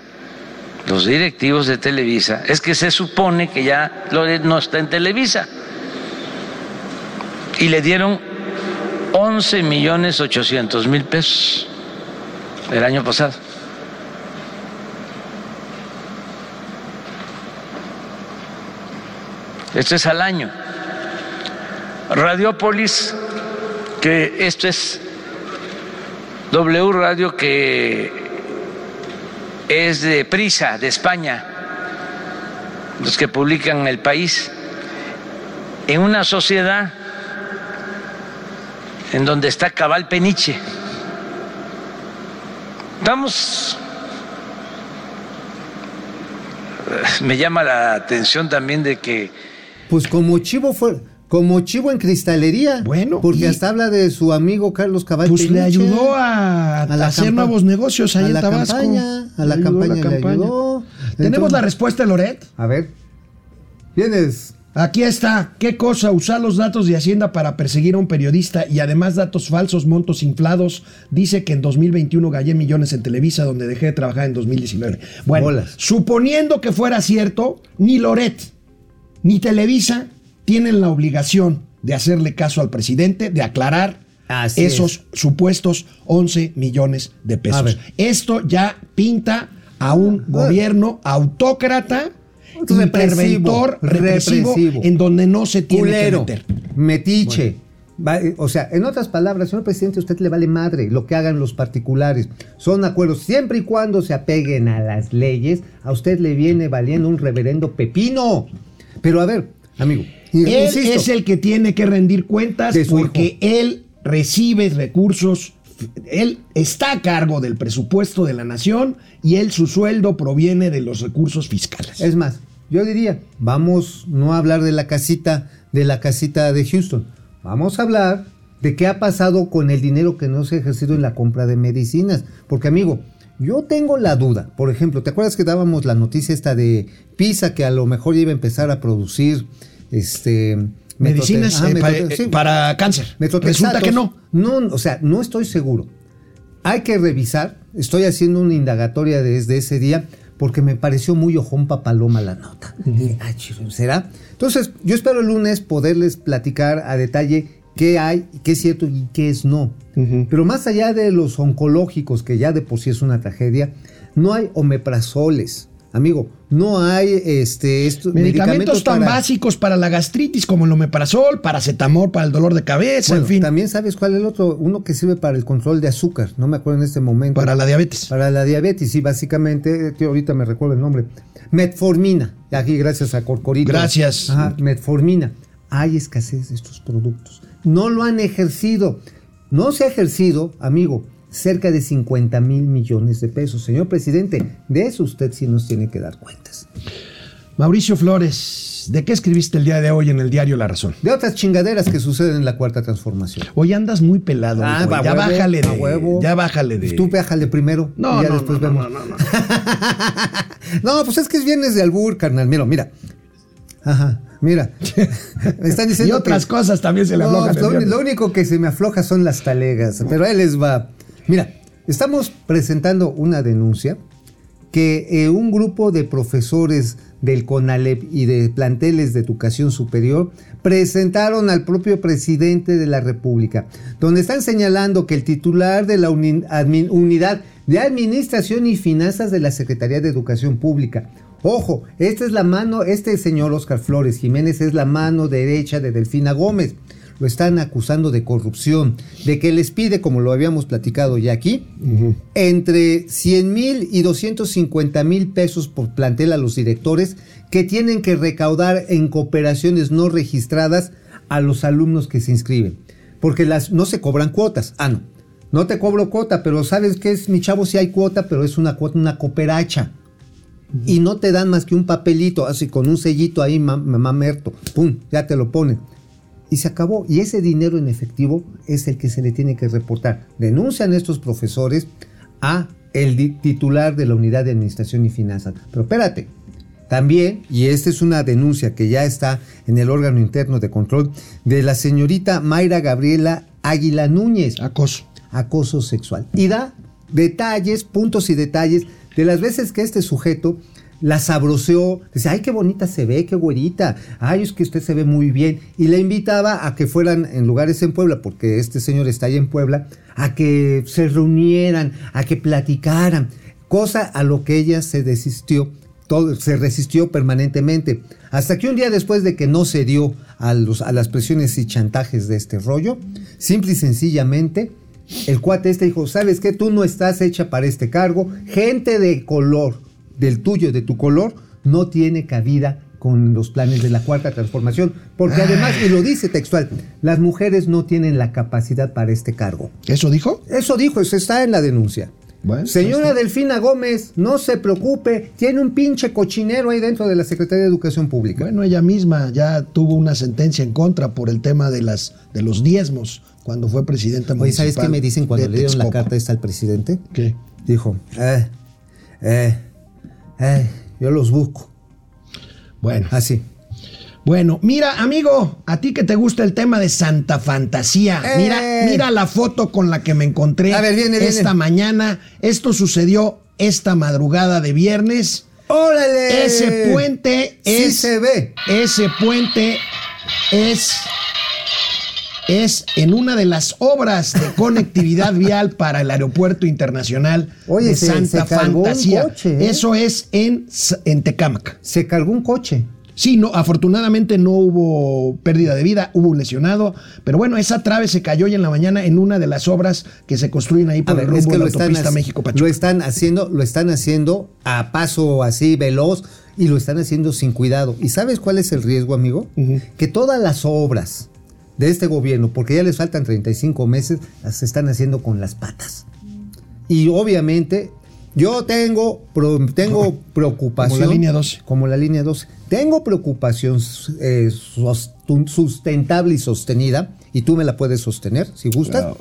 [SPEAKER 7] los directivos de Televisa, es que se supone que ya Loret no está en Televisa. Y le dieron 11 millones 800 mil pesos el año pasado. Esto es al año. Radiopolis, que esto es W Radio, que es de Prisa, de España, los que publican El País, en una sociedad en donde está Cabal Peniche. Vamos. Me llama la atención también de que
[SPEAKER 2] Pues como chivo fue, como chivo en cristalería.
[SPEAKER 1] Bueno,
[SPEAKER 2] porque hasta habla de su amigo Carlos Cabal.
[SPEAKER 1] Pues le ayudó a,
[SPEAKER 2] A la
[SPEAKER 1] hacer
[SPEAKER 2] campa-
[SPEAKER 1] nuevos negocios ahí
[SPEAKER 2] a
[SPEAKER 1] en
[SPEAKER 2] la
[SPEAKER 1] Tabasco.
[SPEAKER 2] campaña, a la
[SPEAKER 1] Le ayudó
[SPEAKER 2] campaña le ayudó.
[SPEAKER 1] Tenemos la respuesta Loret.
[SPEAKER 2] A ver. ¿Tienes?
[SPEAKER 1] Aquí está. ¿Qué cosa? Usar los datos de Hacienda para perseguir a un periodista y además datos falsos, montos inflados. Dice que en 2021 gallé millones en Televisa, donde dejé de trabajar en 2019. Bueno,
[SPEAKER 2] Bolas.
[SPEAKER 1] suponiendo que fuera cierto, ni Loret ni Televisa tienen la obligación de hacerle caso al presidente, de aclarar
[SPEAKER 2] Así
[SPEAKER 1] esos supuestos 11 millones de pesos. Esto ya pinta a un gobierno autócrata,
[SPEAKER 2] Represivo,
[SPEAKER 1] represivo,
[SPEAKER 2] represivo.
[SPEAKER 1] en donde no se tiene
[SPEAKER 2] Culero,
[SPEAKER 1] que meter.
[SPEAKER 2] metiche. Eh, o sea, en otras palabras, señor presidente, a usted le vale madre lo que hagan los particulares. Son acuerdos siempre y cuando se apeguen a las leyes. A usted le viene valiendo un reverendo pepino. Pero a ver, amigo,
[SPEAKER 1] Él
[SPEAKER 2] insisto,
[SPEAKER 1] es el que tiene que rendir cuentas porque él recibe recursos él está a cargo del presupuesto de la nación y él su sueldo proviene de los recursos fiscales.
[SPEAKER 2] Es más, yo diría, vamos no a hablar de la casita, de la casita de Houston. Vamos a hablar de qué ha pasado con el dinero que no se ha ejercido en la compra de medicinas. Porque, amigo, yo tengo la duda. Por ejemplo, ¿te acuerdas que dábamos la noticia esta de Pisa que a lo mejor iba a empezar a producir este
[SPEAKER 1] Medicinas
[SPEAKER 2] metrote-
[SPEAKER 1] eh,
[SPEAKER 2] ah,
[SPEAKER 1] pa-
[SPEAKER 2] metrote-
[SPEAKER 1] eh,
[SPEAKER 2] sí.
[SPEAKER 1] para cáncer. Resulta que no.
[SPEAKER 2] No, o sea, no estoy seguro. Hay que revisar. Estoy haciendo una indagatoria desde ese día porque me pareció muy ojón papaloma la nota. "Ah, ¿será? Entonces, yo espero el lunes poderles platicar a detalle qué hay, qué es cierto y qué es no. Pero más allá de los oncológicos, que ya de por sí es una tragedia, no hay omeprazoles. Amigo, no hay este, estos
[SPEAKER 1] Medicamentos, tan
[SPEAKER 2] para-
[SPEAKER 1] básicos para la gastritis como el omeprazol, paracetamol para el dolor de cabeza,
[SPEAKER 2] Bueno,
[SPEAKER 1] en fin,
[SPEAKER 2] También sabes cuál es el otro, uno que sirve para el control de azúcar, no me acuerdo en este momento.
[SPEAKER 1] para la diabetes.
[SPEAKER 2] Para la diabetes, sí, básicamente, tío, ahorita me recuerdo el nombre. Metformina, aquí gracias a Corcorito.
[SPEAKER 1] Gracias.
[SPEAKER 2] Ajá, metformina. Hay escasez de estos productos. No lo han ejercido. No se ha ejercido, amigo, cerca de 50 mil millones de pesos. Señor presidente, de eso usted sí nos tiene que dar cuentas.
[SPEAKER 1] Mauricio Flores, ¿de qué escribiste el día de hoy en el diario La Razón?
[SPEAKER 2] De otras chingaderas que suceden en la cuarta transformación.
[SPEAKER 1] Hoy andas muy pelado,
[SPEAKER 2] Ah, va
[SPEAKER 1] ya
[SPEAKER 2] huevo,
[SPEAKER 1] bájale de,
[SPEAKER 2] huevo.
[SPEAKER 1] ya bájale de.
[SPEAKER 2] Tú péjale primero.
[SPEAKER 1] No,
[SPEAKER 2] y ya
[SPEAKER 1] no,
[SPEAKER 2] después
[SPEAKER 1] no,
[SPEAKER 2] vemos.
[SPEAKER 1] no, no, no. [LAUGHS]
[SPEAKER 2] No, pues es que es viernes de albur, carnal. Mira, mira. Ajá, mira. Me [LAUGHS] están
[SPEAKER 1] Y
[SPEAKER 2] diciendo
[SPEAKER 1] otras
[SPEAKER 2] que-
[SPEAKER 1] cosas también se le aflojan.
[SPEAKER 2] lo, lo único que se me afloja son las talegas, pero ahí les va. Mira, estamos presentando una denuncia que eh, un grupo de profesores del CONALEP y de planteles de educación superior presentaron al propio presidente de la República, donde están señalando que el titular de la uni- admin- unidad de administración y finanzas de la Secretaría de Educación Pública, ojo, esta es la mano, este señor Oscar Flores Jiménez es la mano derecha de Delfina Gómez. Lo están acusando de corrupción, de que les pide, como lo habíamos platicado ya aquí, entre 100 mil y 250 mil pesos por plantel a los directores que tienen que recaudar en cooperaciones no registradas a los alumnos que se inscriben. Porque las, no se cobran cuotas. Ah, no. No te cobro cuota, pero ¿sabes qué es? Mi chavo, sí hay cuota, pero es una cuota, una cooperacha. Y no te dan más que un papelito, así con un sellito ahí, ma- mamá Merto. Pum, ya te lo ponen. Y se acabó. Y ese dinero en efectivo es el que se le tiene que reportar. Denuncian estos profesores a el titular de la unidad de administración y finanzas. Pero espérate, también, y esta es una denuncia que ya está en el órgano interno de control, de la señorita Mayra Gabriela Águila Núñez
[SPEAKER 1] Acoso.
[SPEAKER 2] acoso sexual. Y da detalles, puntos y detalles de las veces que este sujeto la sabroseó, dice, ay, qué bonita se ve, qué güerita, ay, es que usted se ve muy bien, y la invitaba a que fueran en lugares en Puebla, porque este señor está ahí en Puebla, a que se reunieran, a que platicaran, cosa a lo que ella se desistió, todo, se resistió permanentemente, hasta que un día después de que no cedió a, los, a las presiones y chantajes de este rollo, simple y sencillamente, el cuate este dijo, ¿sabes qué? Tú no estás hecha para este cargo. Gente de color, del tuyo, de tu color, no tiene cabida con los planes de la cuarta transformación. Porque además, y lo dice textual, las mujeres no tienen la capacidad para este cargo.
[SPEAKER 1] ¿Eso dijo?
[SPEAKER 2] Eso dijo, eso está en la denuncia.
[SPEAKER 1] Bueno,
[SPEAKER 2] Señora
[SPEAKER 1] está.
[SPEAKER 2] Delfina Gómez, no se preocupe, tiene un pinche cochinero ahí dentro de la Secretaría de Educación Pública.
[SPEAKER 1] Bueno, ella misma ya tuvo una sentencia en contra por el tema de las de los diezmos cuando fue presidenta
[SPEAKER 2] Oye, ¿sabes
[SPEAKER 1] municipal
[SPEAKER 2] qué me dicen cuando le dieron la carta esta al presidente?
[SPEAKER 1] ¿Qué?
[SPEAKER 2] Dijo, eh, eh, eh, yo los busco.
[SPEAKER 1] Bueno,
[SPEAKER 2] Así.
[SPEAKER 1] bueno, mira, amigo, a ti que te gusta el tema de Santa Fantasía,
[SPEAKER 2] ¡Eh!
[SPEAKER 1] mira, mira la foto con la que me encontré
[SPEAKER 2] A ver, viene, viene.
[SPEAKER 1] esta mañana. Esto sucedió esta madrugada de viernes.
[SPEAKER 2] ¡Órale!
[SPEAKER 1] Ese puente
[SPEAKER 2] Sí
[SPEAKER 1] es
[SPEAKER 2] se ve.
[SPEAKER 1] Ese puente es es en una de las obras de [LAUGHS] conectividad vial para el aeropuerto internacional
[SPEAKER 2] Oye,
[SPEAKER 1] de
[SPEAKER 2] se-
[SPEAKER 1] Santa
[SPEAKER 2] se
[SPEAKER 1] Fantasía.
[SPEAKER 2] coche, ¿eh?
[SPEAKER 1] Eso es en, en Tecámac.
[SPEAKER 2] Se cargó un coche.
[SPEAKER 1] Sí, no, afortunadamente no hubo pérdida de vida, hubo un lesionado, pero bueno, esa trave se cayó hoy en la mañana en una de las obras que se construyen ahí por
[SPEAKER 2] ver,
[SPEAKER 1] el rumbo
[SPEAKER 2] es que
[SPEAKER 1] de la autopista México
[SPEAKER 2] lo están haciendo, lo están haciendo a paso así veloz y lo están haciendo sin cuidado. ¿Y sabes cuál es el riesgo, amigo? Que todas las obras de este gobierno, porque ya les faltan 35 meses, las están haciendo con las patas. Y obviamente yo tengo, pro- tengo preocupación.
[SPEAKER 1] Como la línea 12.
[SPEAKER 2] Como la línea 12. Tengo preocupación eh, sustentable y sostenida, y tú me la puedes sostener, si gustas,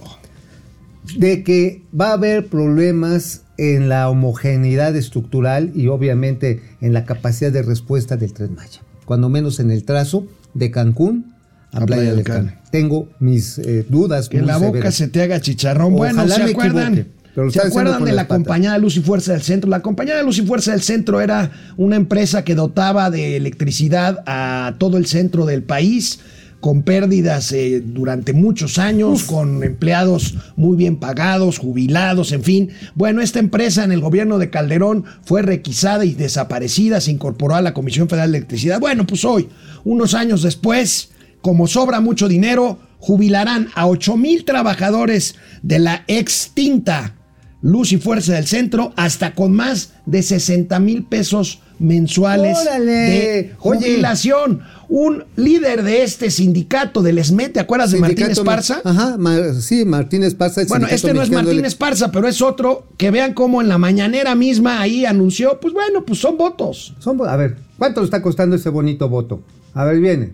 [SPEAKER 2] de que va a haber problemas en la homogeneidad estructural y obviamente en la capacidad de respuesta del Tren Maya. Cuando menos en el trazo de Cancún a, Playa, del Carmen. Tengo mis eh, dudas.
[SPEAKER 1] Que
[SPEAKER 2] muy
[SPEAKER 1] la boca
[SPEAKER 2] severas.
[SPEAKER 1] se te haga chicharrón. bueno,
[SPEAKER 2] Ojalá
[SPEAKER 1] ¿se
[SPEAKER 2] me
[SPEAKER 1] acuerdan?
[SPEAKER 2] equivoque, pero lo
[SPEAKER 1] ¿Se acuerdan de la compañía de Luz y Fuerza del Centro? La compañía de Luz y Fuerza del Centro era una empresa que dotaba de electricidad a todo el centro del país con pérdidas eh, durante muchos años, con empleados muy bien pagados, jubilados, en fin. Bueno, esta empresa en el gobierno de Calderón fue requisada y desaparecida, se incorporó a la Comisión Federal de Electricidad. Bueno, pues hoy, unos años después, como sobra mucho dinero, jubilarán a 8 mil trabajadores de la extinta Luz y Fuerza del Centro hasta con más de 60 mil pesos mensuales
[SPEAKER 2] ¡Órale!
[SPEAKER 1] de
[SPEAKER 2] Oye.
[SPEAKER 1] jubilación. Un líder de este sindicato del ESME, ¿te acuerdas de Martín
[SPEAKER 2] Sindicato-
[SPEAKER 1] Esparza?
[SPEAKER 2] Ajá, Ma- sí, Martín Esparza.
[SPEAKER 1] Bueno,
[SPEAKER 2] Sindicato
[SPEAKER 1] este no es Martín Esparza, pero es otro que vean cómo en la mañanera misma ahí anunció, pues bueno, pues son votos.
[SPEAKER 2] Son a ver, ¿cuánto le está costando ese bonito voto? A ver, viene.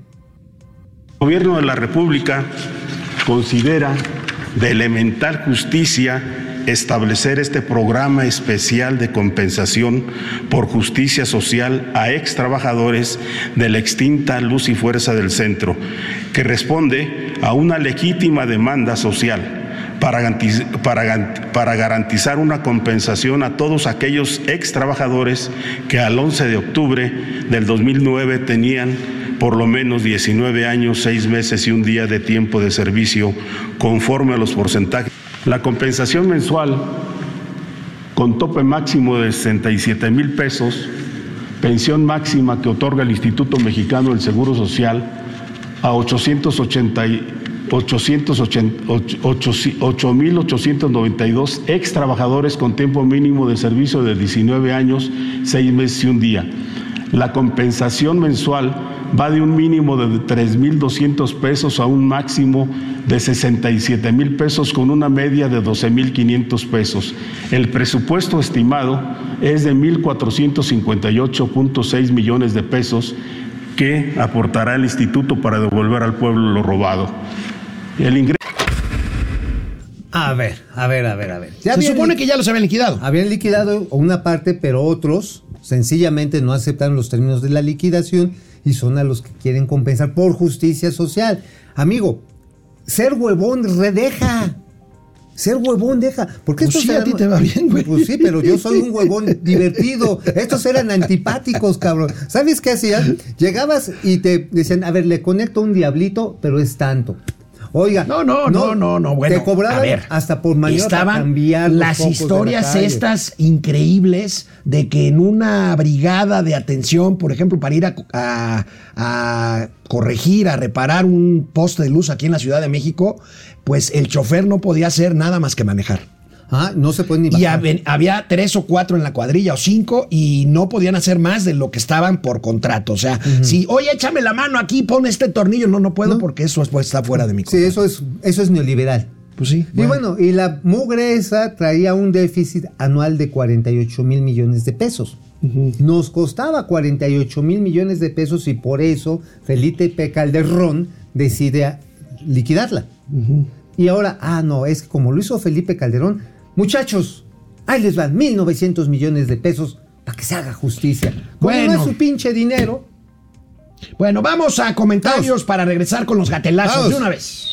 [SPEAKER 8] El gobierno de la República considera de elemental justicia establecer este programa especial de compensación por justicia social a ex trabajadores de la extinta Luz y Fuerza del Centro, que responde a una legítima demanda social para garantizar una compensación a todos aquellos ex trabajadores que al 11 de octubre del 2009 tenían por lo menos 19 años, 6 meses y un día de tiempo de servicio conforme a los porcentajes. La compensación mensual con tope máximo de 67 mil pesos, pensión máxima que otorga el Instituto Mexicano del Seguro Social a 880 y- 880 ocho- ocho- 8.892 ex trabajadores con tiempo mínimo de servicio de 19 años, 6 meses y un día. La compensación mensual va de un mínimo de 3.200 pesos a un máximo de 67 mil pesos con una media de 12.500 pesos. El presupuesto estimado es de 1.458.6 millones de pesos que aportará el instituto para devolver al pueblo lo robado. El ingreso
[SPEAKER 2] A ver, a ver, a ver, a ver. Ya
[SPEAKER 1] Se supone que ya los habían liquidado.
[SPEAKER 2] habían liquidado una parte, pero otros sencillamente no aceptaron los términos de la liquidación y son a los que quieren compensar por justicia social. Amigo, ser huevón redeja. Ser huevón deja. Porque
[SPEAKER 1] Pues
[SPEAKER 2] estos
[SPEAKER 1] sí, a ti te va bien, güey.
[SPEAKER 2] Pues sí, pero yo soy un huevón [LAUGHS] divertido. Estos eran antipáticos, cabrón. ¿Sabes qué hacían? Llegabas y te decían, a ver, le conecto un diablito, pero es tanto. Oiga,
[SPEAKER 1] No, no, no, no, no, bueno.
[SPEAKER 2] Te cobraban
[SPEAKER 1] a ver,
[SPEAKER 2] hasta por para
[SPEAKER 1] estaban
[SPEAKER 2] cambiar
[SPEAKER 1] las
[SPEAKER 2] la
[SPEAKER 1] historias estas increíbles de que en una brigada de atención, por ejemplo, para ir a, a- a corregir, a reparar un poste de luz aquí en la Ciudad de México, pues el chofer no podía hacer nada más que manejar.
[SPEAKER 2] Ah, no se pueden ni
[SPEAKER 1] Y
[SPEAKER 2] bajar.
[SPEAKER 1] hab- había tres o cuatro en la cuadrilla o cinco y no podían hacer más de lo que estaban por contrato. O sea, si, oye, échame la mano aquí, pon este tornillo. No, no puedo
[SPEAKER 2] No.
[SPEAKER 1] porque eso después está fuera de mi
[SPEAKER 2] Sí,
[SPEAKER 1] control.
[SPEAKER 2] eso es, eso es neoliberal.
[SPEAKER 1] Pues sí.
[SPEAKER 2] Y bueno, y la mugre esa traía un déficit anual de 48 mil millones de pesos. Nos costaba 48 mil millones de pesos y por eso Felipe P. Calderón decide liquidarla. Y ahora, ah, no, es que como lo hizo Felipe Calderón, muchachos, ahí les van 1.900 millones de pesos para que se haga justicia. Como
[SPEAKER 1] Bueno.
[SPEAKER 2] no es su pinche dinero,
[SPEAKER 1] Bueno, vamos a comentarios para regresar con los gatelazos
[SPEAKER 2] Vamos.
[SPEAKER 1] de una vez.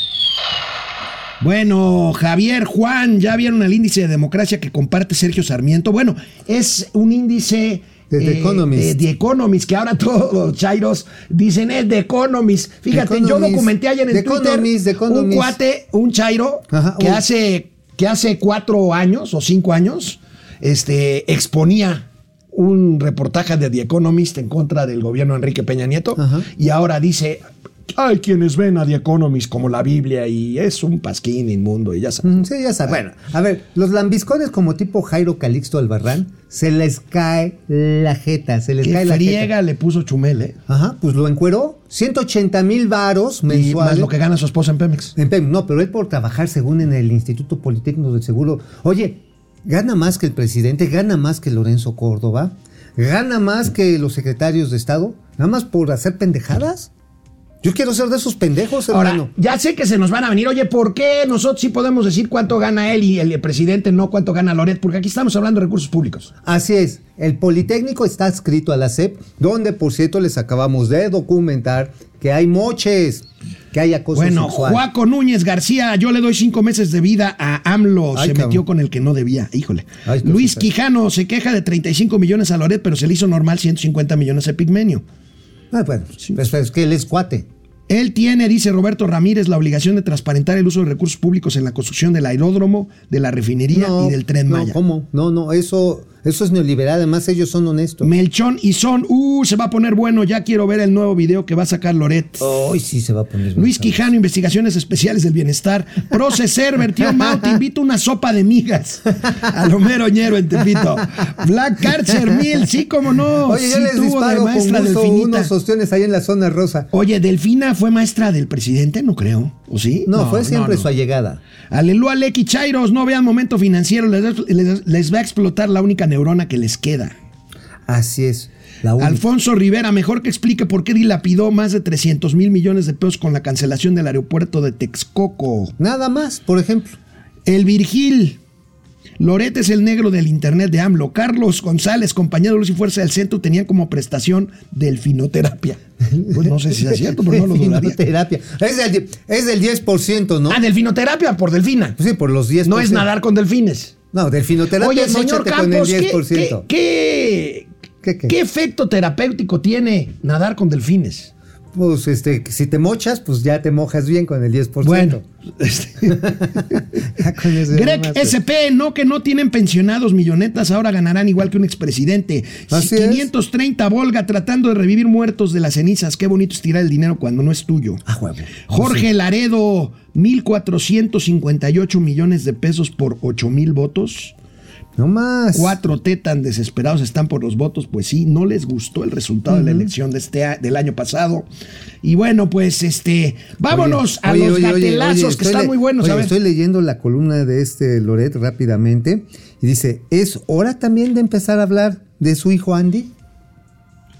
[SPEAKER 1] Bueno, Javier, Juan, ¿ya vieron el índice de democracia que comparte Sergio Sarmiento? Bueno, es un índice...
[SPEAKER 2] De The Economist.
[SPEAKER 1] de The Economist, que ahora todos los chairos dicen es The Economist. Fíjate, yo
[SPEAKER 2] Economist.
[SPEAKER 1] documenté ayer en
[SPEAKER 2] The
[SPEAKER 1] Twitter
[SPEAKER 2] Economist, The
[SPEAKER 1] un
[SPEAKER 2] Economist.
[SPEAKER 1] cuate, un chairo,
[SPEAKER 2] Ajá,
[SPEAKER 1] que
[SPEAKER 2] un-
[SPEAKER 1] hace que hace cuatro años o cinco años este, exponía un reportaje de The Economist en contra del gobierno de Enrique Peña Nieto
[SPEAKER 2] Ajá.
[SPEAKER 1] y ahora dice, Hay quienes ven a The Economist como la Biblia y es un pasquín inmundo y ya sabes.
[SPEAKER 2] Mm, Sí, ya sabes. Bueno, a ver, los lambiscones como tipo Jairo Calixto Albarrán, se les cae la jeta, se les
[SPEAKER 1] Qué
[SPEAKER 2] cae la
[SPEAKER 1] friega
[SPEAKER 2] jeta.
[SPEAKER 1] le puso Chumel, ¿eh?
[SPEAKER 2] Ajá, pues lo encueró. 180 mil varos
[SPEAKER 1] Y más
[SPEAKER 2] mensuales.
[SPEAKER 1] lo que gana su esposa en Pemex.
[SPEAKER 2] En Pem- No, pero él por trabajar según en el Instituto Politécnico del Seguro. Oye, gana más que el presidente, gana más que Lorenzo Córdoba, gana más que los secretarios de Estado, nada más por hacer pendejadas. Yo quiero ser de esos pendejos,
[SPEAKER 1] Ahora,
[SPEAKER 2] hermano.
[SPEAKER 1] ya sé que se nos van a venir. Oye, ¿por qué nosotros sí podemos decir cuánto gana él y el presidente no cuánto gana Loret? Porque aquí estamos hablando de recursos públicos.
[SPEAKER 2] Así es, el Politécnico está adscrito a la SEP, donde por cierto les acabamos de documentar que hay moches, que hay acoso
[SPEAKER 1] Bueno,
[SPEAKER 2] sexual.
[SPEAKER 1] Juaco Núñez García, yo le doy cinco meses de vida a AMLO.
[SPEAKER 2] Ay,
[SPEAKER 1] se
[SPEAKER 2] cabrón.
[SPEAKER 1] metió con el que no debía. Híjole.
[SPEAKER 2] Ay,
[SPEAKER 1] Luis. Quijano se queja de 35 millones a Loret, pero se le hizo normal 150 millones a Pigmenio.
[SPEAKER 2] Ah, bueno, pues, es que él es cuate.
[SPEAKER 1] Él tiene, dice Roberto Ramírez, la obligación de transparentar el uso de recursos públicos en la construcción del aeródromo, de la refinería y del tren
[SPEAKER 2] no,
[SPEAKER 1] Maya.
[SPEAKER 2] ¿Cómo? No, no, eso, eso es neoliberal, además ellos son honestos.
[SPEAKER 1] Melchón y Son, uh, se va a poner bueno, ya quiero ver el nuevo video que va a sacar Loret.
[SPEAKER 2] Hoy sí se va a poner.
[SPEAKER 1] Luis
[SPEAKER 2] bien,
[SPEAKER 1] Quijano, Investigaciones Especiales del Bienestar. Proceser, tío Mau, te invito una sopa de migas. A Homero Ñero en Tepito. Black Karcher Mil, sí, cómo no.
[SPEAKER 2] Oye, yo
[SPEAKER 1] sí
[SPEAKER 2] les
[SPEAKER 1] tuvo de
[SPEAKER 2] disparo con
[SPEAKER 1] maestra
[SPEAKER 2] gusto
[SPEAKER 1] Delfinita.
[SPEAKER 2] unos ostiones ahí en la zona rosa.
[SPEAKER 1] Oye, Delfina fue maestra del presidente, no creo. ¿O sí?
[SPEAKER 2] No, fue siempre
[SPEAKER 1] no.
[SPEAKER 2] su allegada.
[SPEAKER 1] Aleluya, Lecky Chairos, no vean momento financiero, les, les- les va a explotar la única neurona que les queda.
[SPEAKER 2] Así es. La única.
[SPEAKER 1] Alfonso Rivera, mejor que explique por qué dilapidó más de 300 mil millones de pesos con la cancelación del aeropuerto de Texcoco.
[SPEAKER 2] Nada más, por ejemplo.
[SPEAKER 1] El Virgil. Loret es el negro del internet de AMLO. Carlos González, compañero de Luz y Fuerza del Centro, tenían como prestación delfinoterapia. Pues no sé si es [LAUGHS] cierto, pero no lo dudaría.
[SPEAKER 2] terapia. Es del, es del 10%, ¿no?
[SPEAKER 1] Ah, delfinoterapia por delfina.
[SPEAKER 2] Pues sí, por los 10%.
[SPEAKER 1] No es nadar con delfines.
[SPEAKER 2] No, delfinoterapia
[SPEAKER 1] Oye,
[SPEAKER 2] es
[SPEAKER 1] señor
[SPEAKER 2] con el
[SPEAKER 1] Campos, ¿qué,
[SPEAKER 2] 10%.
[SPEAKER 1] qué, qué-
[SPEAKER 2] ¿Qué, qué?
[SPEAKER 1] qué efecto terapéutico tiene nadar con delfines?
[SPEAKER 2] Pues este, si te mochas, pues ya te mojas bien con el 10%.
[SPEAKER 1] Bueno, este, [LAUGHS] Greg
[SPEAKER 2] nomás,
[SPEAKER 1] SP, no que no tienen pensionados millonetas, ahora ganarán igual que un expresidente.
[SPEAKER 2] Así es.
[SPEAKER 1] 530 Volga tratando de revivir muertos de las cenizas. Qué bonito es tirar el dinero cuando no es tuyo.
[SPEAKER 2] Ah, huevo.
[SPEAKER 1] Jorge Laredo, 1.458 millones de pesos por 8 mil votos.
[SPEAKER 2] No más.
[SPEAKER 1] Cuatro T tan desesperados están por los votos, pues sí, no les gustó el resultado de la elección de este del año pasado. Y bueno, pues este, vámonos a
[SPEAKER 2] Oye,
[SPEAKER 1] los
[SPEAKER 2] oye,
[SPEAKER 1] gatelazos que están muy buenos. a ver.
[SPEAKER 2] estoy leyendo la columna de este Loret rápidamente y dice, ¿es hora también de empezar a hablar de su hijo Andy?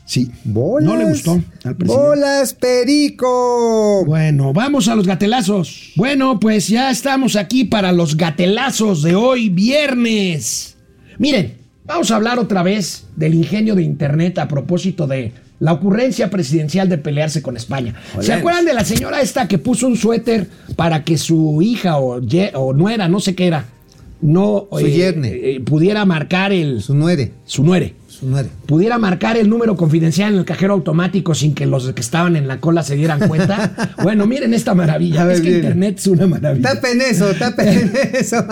[SPEAKER 1] Sí.
[SPEAKER 2] Bolas.
[SPEAKER 1] No le gustó al presidente.
[SPEAKER 2] ¡Bolas, Perico!
[SPEAKER 1] Bueno, vamos a los gatelazos. Bueno, pues ya estamos aquí para los gatelazos de hoy, viernes. Miren, vamos a hablar otra vez del ingenio de Internet a propósito de la ocurrencia presidencial de pelearse con España. ¿Se acuerdan de la señora esta que puso un suéter para que su hija o, ye- o nuera, no sé qué era, no
[SPEAKER 2] Su yerne.
[SPEAKER 1] eh, pudiera marcar el...
[SPEAKER 2] Su nuere
[SPEAKER 1] Su nuere. Pudiera marcar el número confidencial en el cajero automático sin que los que estaban en la cola se dieran cuenta. [LAUGHS] Bueno, miren esta maravilla.
[SPEAKER 2] Ver,
[SPEAKER 1] es que. Internet es una maravilla.
[SPEAKER 2] Tapen eso, tapen [LAUGHS] eso.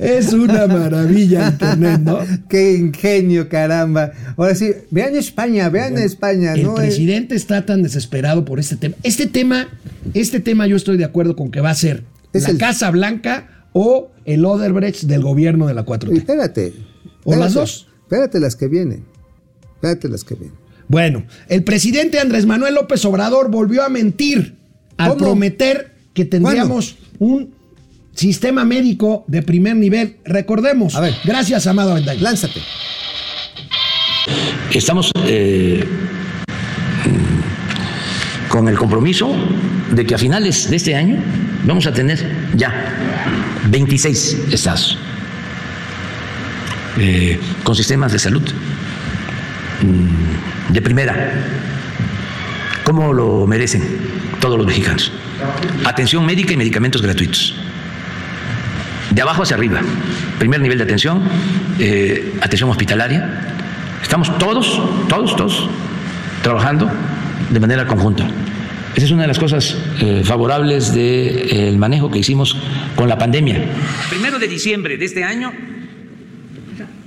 [SPEAKER 1] Es una maravilla Internet, ¿no?
[SPEAKER 2] Qué ingenio, caramba. Ahora sí, vean España, vean España.
[SPEAKER 1] El
[SPEAKER 2] ¿no?
[SPEAKER 1] Presidente está tan desesperado por este tema. Este tema, este tema yo estoy de acuerdo con que va a ser
[SPEAKER 2] Es
[SPEAKER 1] la
[SPEAKER 2] el-
[SPEAKER 1] Casa Blanca o el Odebrecht del gobierno de la 4T.
[SPEAKER 2] Espérate.
[SPEAKER 1] ¿O las dos?
[SPEAKER 2] Espérate las que vienen. Espérate las que vienen.
[SPEAKER 1] Bueno, el presidente Andrés Manuel López Obrador volvió a mentir al
[SPEAKER 2] ¿Cómo?
[SPEAKER 1] prometer que tendríamos un sistema médico de primer nivel. Recordemos.
[SPEAKER 2] A ver.
[SPEAKER 1] Gracias, Amado Avendaño.
[SPEAKER 2] Lánzate.
[SPEAKER 9] Estamos eh, con el compromiso de que a finales de este año vamos a tener ya 26 estados eh, con sistemas de salud mm, de primera, como lo merecen todos los mexicanos. Atención médica y medicamentos gratuitos. De abajo hacia arriba. Primer nivel de atención, eh, atención hospitalaria, Estamos todos, todos, todos trabajando de manera conjunta. Esa es una de las cosas eh, favorables del manejo que hicimos con la pandemia. Primero de diciembre de este año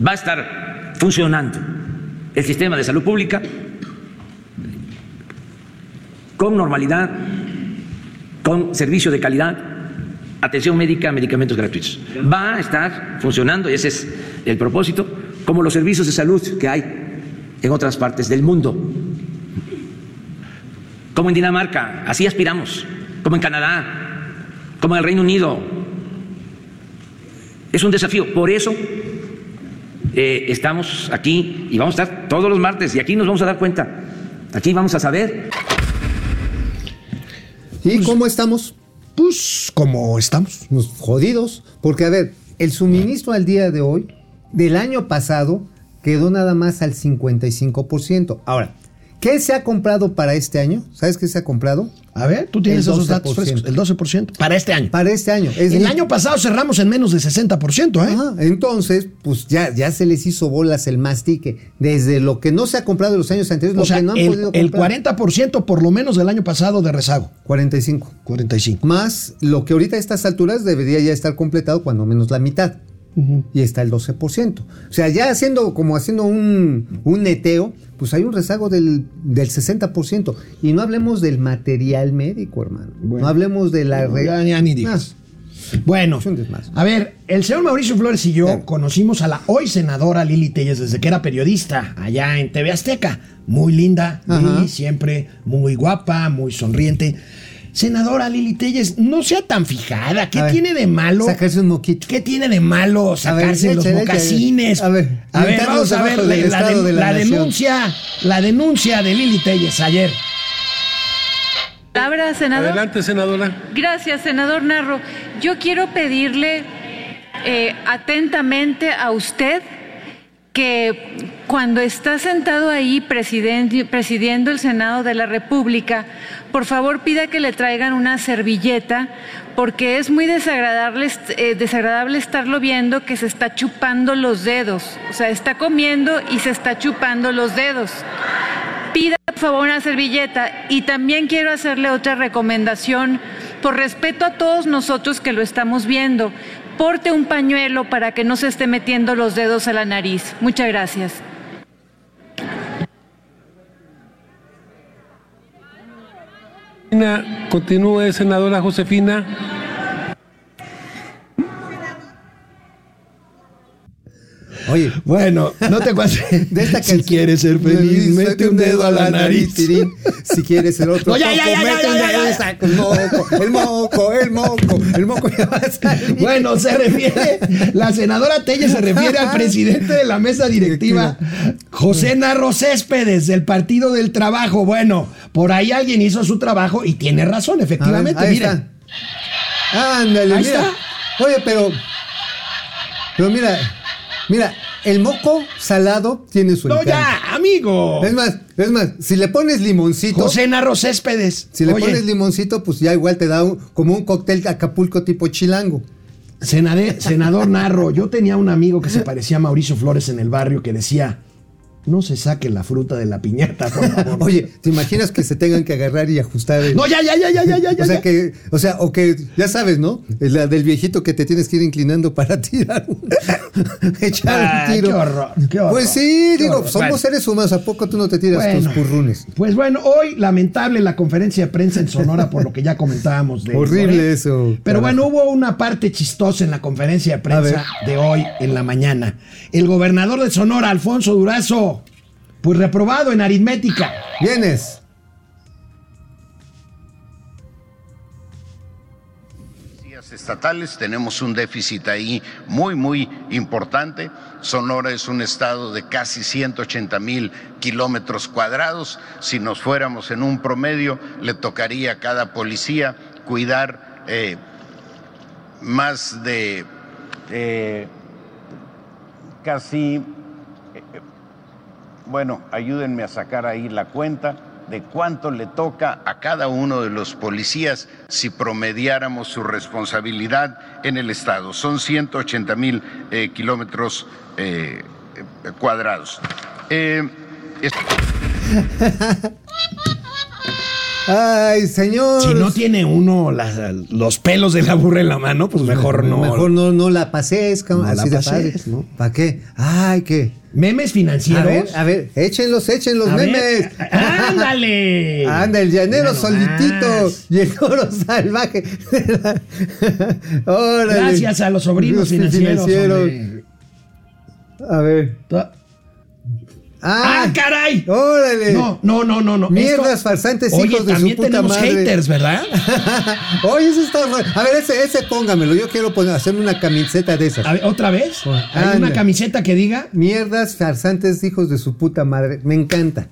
[SPEAKER 9] va a estar funcionando el sistema de salud pública con normalidad, con servicio de calidad, atención médica, medicamentos gratuitos. Va a estar funcionando, y ese es el propósito, como los servicios de salud que hay en otras partes del mundo. Como en Dinamarca, así aspiramos, como en Canadá, como en el Reino Unido. Es un desafío, por eso eh, estamos aquí y vamos a estar todos los martes y aquí nos vamos a dar cuenta, aquí vamos a saber
[SPEAKER 2] ¿Y cómo estamos?
[SPEAKER 1] Pues, como estamos.
[SPEAKER 2] Pues, jodidos. Porque, a ver, el suministro al día de hoy, del año pasado, quedó nada más al 55%. Ahora, ¿qué se ha comprado para este año? ¿Sabes qué se ha comprado?
[SPEAKER 1] A ver, tú tienes
[SPEAKER 2] El
[SPEAKER 1] esos datos
[SPEAKER 2] 12%.
[SPEAKER 1] frescos. El 12%. Para este año.
[SPEAKER 2] Para este año. Es
[SPEAKER 1] El año pasado cerramos en menos de 60%, ¿eh?
[SPEAKER 2] Ajá, entonces, pues ya, ya se les hizo bolas el mastique. Desde lo que no se ha comprado en los años anteriores,
[SPEAKER 1] O
[SPEAKER 2] lo
[SPEAKER 1] sea,
[SPEAKER 2] que no han
[SPEAKER 1] el,
[SPEAKER 2] podido
[SPEAKER 1] el
[SPEAKER 2] comprar.
[SPEAKER 1] 40% por lo menos del año pasado de rezago.
[SPEAKER 2] 45.
[SPEAKER 1] 45.
[SPEAKER 2] Más lo que ahorita a estas alturas debería ya estar completado, cuando menos la mitad. Y está el 12%. O sea, ya haciendo como haciendo un, un neteo, pues hay un rezago del, del 60%. Y no hablemos del material médico, hermano.
[SPEAKER 1] Bueno.
[SPEAKER 2] no hablemos de la...
[SPEAKER 1] No,
[SPEAKER 2] re-
[SPEAKER 1] ya- ya ni digas. Bueno, a ver, el señor Mauricio Flores y yo conocimos a la hoy senadora Lili Telles desde que era periodista allá en TV Azteca. Muy linda. Lili, siempre muy guapa, muy sonriente. Senadora Lili Telles, no sea tan fijada. ¿Qué
[SPEAKER 2] A ver,
[SPEAKER 1] tiene de malo?
[SPEAKER 2] Sacarse un moquito.
[SPEAKER 1] ¿Qué tiene de malo sacarse
[SPEAKER 2] ver,
[SPEAKER 1] los
[SPEAKER 2] échale,
[SPEAKER 1] mocasines?
[SPEAKER 2] A ver,
[SPEAKER 1] a ver, vamos a ver la,
[SPEAKER 2] del
[SPEAKER 1] la
[SPEAKER 2] Estado
[SPEAKER 1] de-
[SPEAKER 2] de la
[SPEAKER 1] la
[SPEAKER 2] Nación.
[SPEAKER 1] denuncia, la denuncia de Lili Telles ayer.
[SPEAKER 6] Palabra, senador.
[SPEAKER 3] Adelante, senadora.
[SPEAKER 6] Gracias, senador Narro. Yo quiero pedirle eh, atentamente a usted que cuando está sentado ahí presidiendo el Senado de la República, por favor pida que le traigan una servilleta, porque es muy eh, desagradable estarlo viendo que se está chupando los dedos. O sea, está comiendo y se está chupando los dedos. Pida por favor una servilleta y también quiero hacerle otra recomendación por respeto a todos nosotros que lo estamos viendo. Porte un pañuelo para que no se esté metiendo los dedos a la nariz. Muchas gracias.
[SPEAKER 3] Continúe, senadora Josefina.
[SPEAKER 2] Oye,
[SPEAKER 1] Bueno, no te [LAUGHS]
[SPEAKER 2] de esta
[SPEAKER 1] si quieres ser feliz, mete un dedo a la nariz.
[SPEAKER 2] tirín. Si quieres el otro [LAUGHS]
[SPEAKER 1] No, ya, ya, ya, ya,
[SPEAKER 2] mete un
[SPEAKER 1] ya,
[SPEAKER 2] dedo,
[SPEAKER 1] ya.
[SPEAKER 2] saca el moco, el moco, el moco, el moco ya va a salir.
[SPEAKER 1] Bueno, se refiere, la senadora Telles se refiere al presidente de la mesa directiva, José Narro Céspedes, del Partido del Trabajo. Bueno, por ahí alguien hizo su trabajo y tiene razón,
[SPEAKER 2] ver,
[SPEAKER 1] efectivamente. miren.
[SPEAKER 2] está. Ándale,
[SPEAKER 1] Ahí
[SPEAKER 2] mira. Oye, pero. Pero mira, mira, el moco salado tiene su
[SPEAKER 1] No,
[SPEAKER 2] encanto.
[SPEAKER 1] ya, amigo.
[SPEAKER 2] Es más, es más, si le pones limoncito.
[SPEAKER 1] José Narro Céspedes.
[SPEAKER 2] Si le
[SPEAKER 1] Oye,
[SPEAKER 2] pones limoncito, pues ya igual te da un- como un cóctel Acapulco tipo chilango.
[SPEAKER 1] senador Narro, yo tenía un amigo que se parecía a Mauricio Flores en el barrio que decía, no se saque la fruta de la piñata, por favor. [LAUGHS]
[SPEAKER 2] Oye, ¿te imaginas que se tengan que agarrar y ajustar? el-
[SPEAKER 1] No, ya, ya, ya, ya, ya, ya. [LAUGHS]
[SPEAKER 2] o sea que, o sea, o que, ya sabes, ¿no? La del viejito que te tienes que ir inclinando para [LAUGHS] tirar un, echar
[SPEAKER 1] Ah,
[SPEAKER 2] un tiro.
[SPEAKER 1] qué horror, qué horror,
[SPEAKER 2] Pues sí, digo,
[SPEAKER 1] horror.
[SPEAKER 2] somos
[SPEAKER 1] Bueno.
[SPEAKER 2] seres humanos, ¿a poco tú no te tiras
[SPEAKER 1] Bueno,
[SPEAKER 2] tus purrunes?
[SPEAKER 1] Pues bueno, hoy lamentable la conferencia de prensa en Sonora por lo que ya comentábamos de
[SPEAKER 2] Horrible eso,
[SPEAKER 1] Pero bueno, hubo una parte chistosa en la conferencia de prensa de hoy en la mañana. El gobernador de Sonora, Alfonso Durazo, pues reprobado en aritmética.
[SPEAKER 2] ¿Vienes?
[SPEAKER 10] policías estatales, tenemos un déficit ahí muy, muy importante. Sonora es un estado de casi 180 mil kilómetros cuadrados. Si nos fuéramos en un promedio, le tocaría a cada policía cuidar eh, más de eh, casi, bueno, ayúdenme a sacar ahí la cuenta de cuánto le toca a cada uno de los policías si promediáramos su responsabilidad en el Estado. Son 180 mil eh, kilómetros eh, eh, cuadrados. [LAUGHS]
[SPEAKER 2] Ay, señor.
[SPEAKER 1] Si no tiene uno las- los pelos de la burra en la mano, pues mejor no.
[SPEAKER 2] Mejor no, no la pases, cabrón,
[SPEAKER 1] No la
[SPEAKER 2] así
[SPEAKER 1] pases. ¿no?
[SPEAKER 2] ¿Para qué? Ay, ¿qué?
[SPEAKER 1] Memes
[SPEAKER 2] A
[SPEAKER 1] financieros.
[SPEAKER 2] ver, a ver, échenlos, échenlos,
[SPEAKER 1] A ver,
[SPEAKER 2] memes. [LAUGHS]
[SPEAKER 1] ¡Ándale!
[SPEAKER 2] Anda, el llanero solitito y el toro salvaje. [LAUGHS] Órale.
[SPEAKER 1] Gracias a los sobrinos
[SPEAKER 2] Los
[SPEAKER 1] financieros.
[SPEAKER 2] financieros. A ver.
[SPEAKER 1] ¡Ah,
[SPEAKER 2] ¡Ah!
[SPEAKER 1] caray!
[SPEAKER 2] ¡Órale!
[SPEAKER 1] No, no, no, no. no.
[SPEAKER 2] Mierdas
[SPEAKER 1] Esto-
[SPEAKER 2] farsantes,
[SPEAKER 1] Oye,
[SPEAKER 2] hijos de su
[SPEAKER 1] también
[SPEAKER 2] puta
[SPEAKER 1] tenemos
[SPEAKER 2] madre.
[SPEAKER 1] haters, ¿verdad? [LAUGHS]
[SPEAKER 2] Oye, eso está. A ver, ese, ese póngamelo. Yo quiero poner, hacerme una camiseta de esas.
[SPEAKER 1] A ver, ¿Otra vez? ¿Hay
[SPEAKER 2] Anda.
[SPEAKER 1] una camiseta que diga?
[SPEAKER 2] Mierdas farsantes, hijos de su puta madre. Me encanta.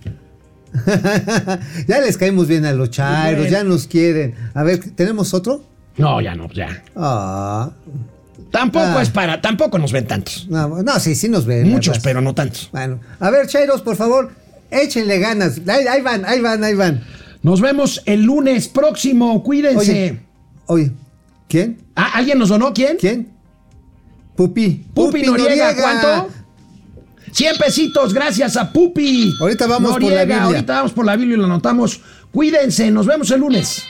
[SPEAKER 2] [LAUGHS] ya les caemos bien a los chairos, ya nos quieren. A ver, ¿tenemos otro?
[SPEAKER 1] No, ya no, ya.
[SPEAKER 2] Ah.
[SPEAKER 1] Tampoco
[SPEAKER 2] Ah.
[SPEAKER 1] es para, tampoco nos ven tantos.
[SPEAKER 2] No, no, sí, sí nos ven.
[SPEAKER 1] Muchos, pero no tantos.
[SPEAKER 2] Bueno, a ver, chairos, por favor, échenle ganas. Ahí, ahí van, ahí van, ahí van.
[SPEAKER 1] Nos vemos el lunes próximo. Cuídense.
[SPEAKER 2] Oye, oye, ¿quién?
[SPEAKER 1] Ah, ¿Alguien nos donó? ¿Quién?
[SPEAKER 2] ¿Quién? Pupi.
[SPEAKER 1] Pupi, Noriega, ¿cuánto? 100 pesitos, gracias a Pupi.
[SPEAKER 2] Ahorita vamos por la Biblia.
[SPEAKER 1] Ahorita vamos por la Biblia y lo anotamos. Cuídense, nos vemos el lunes.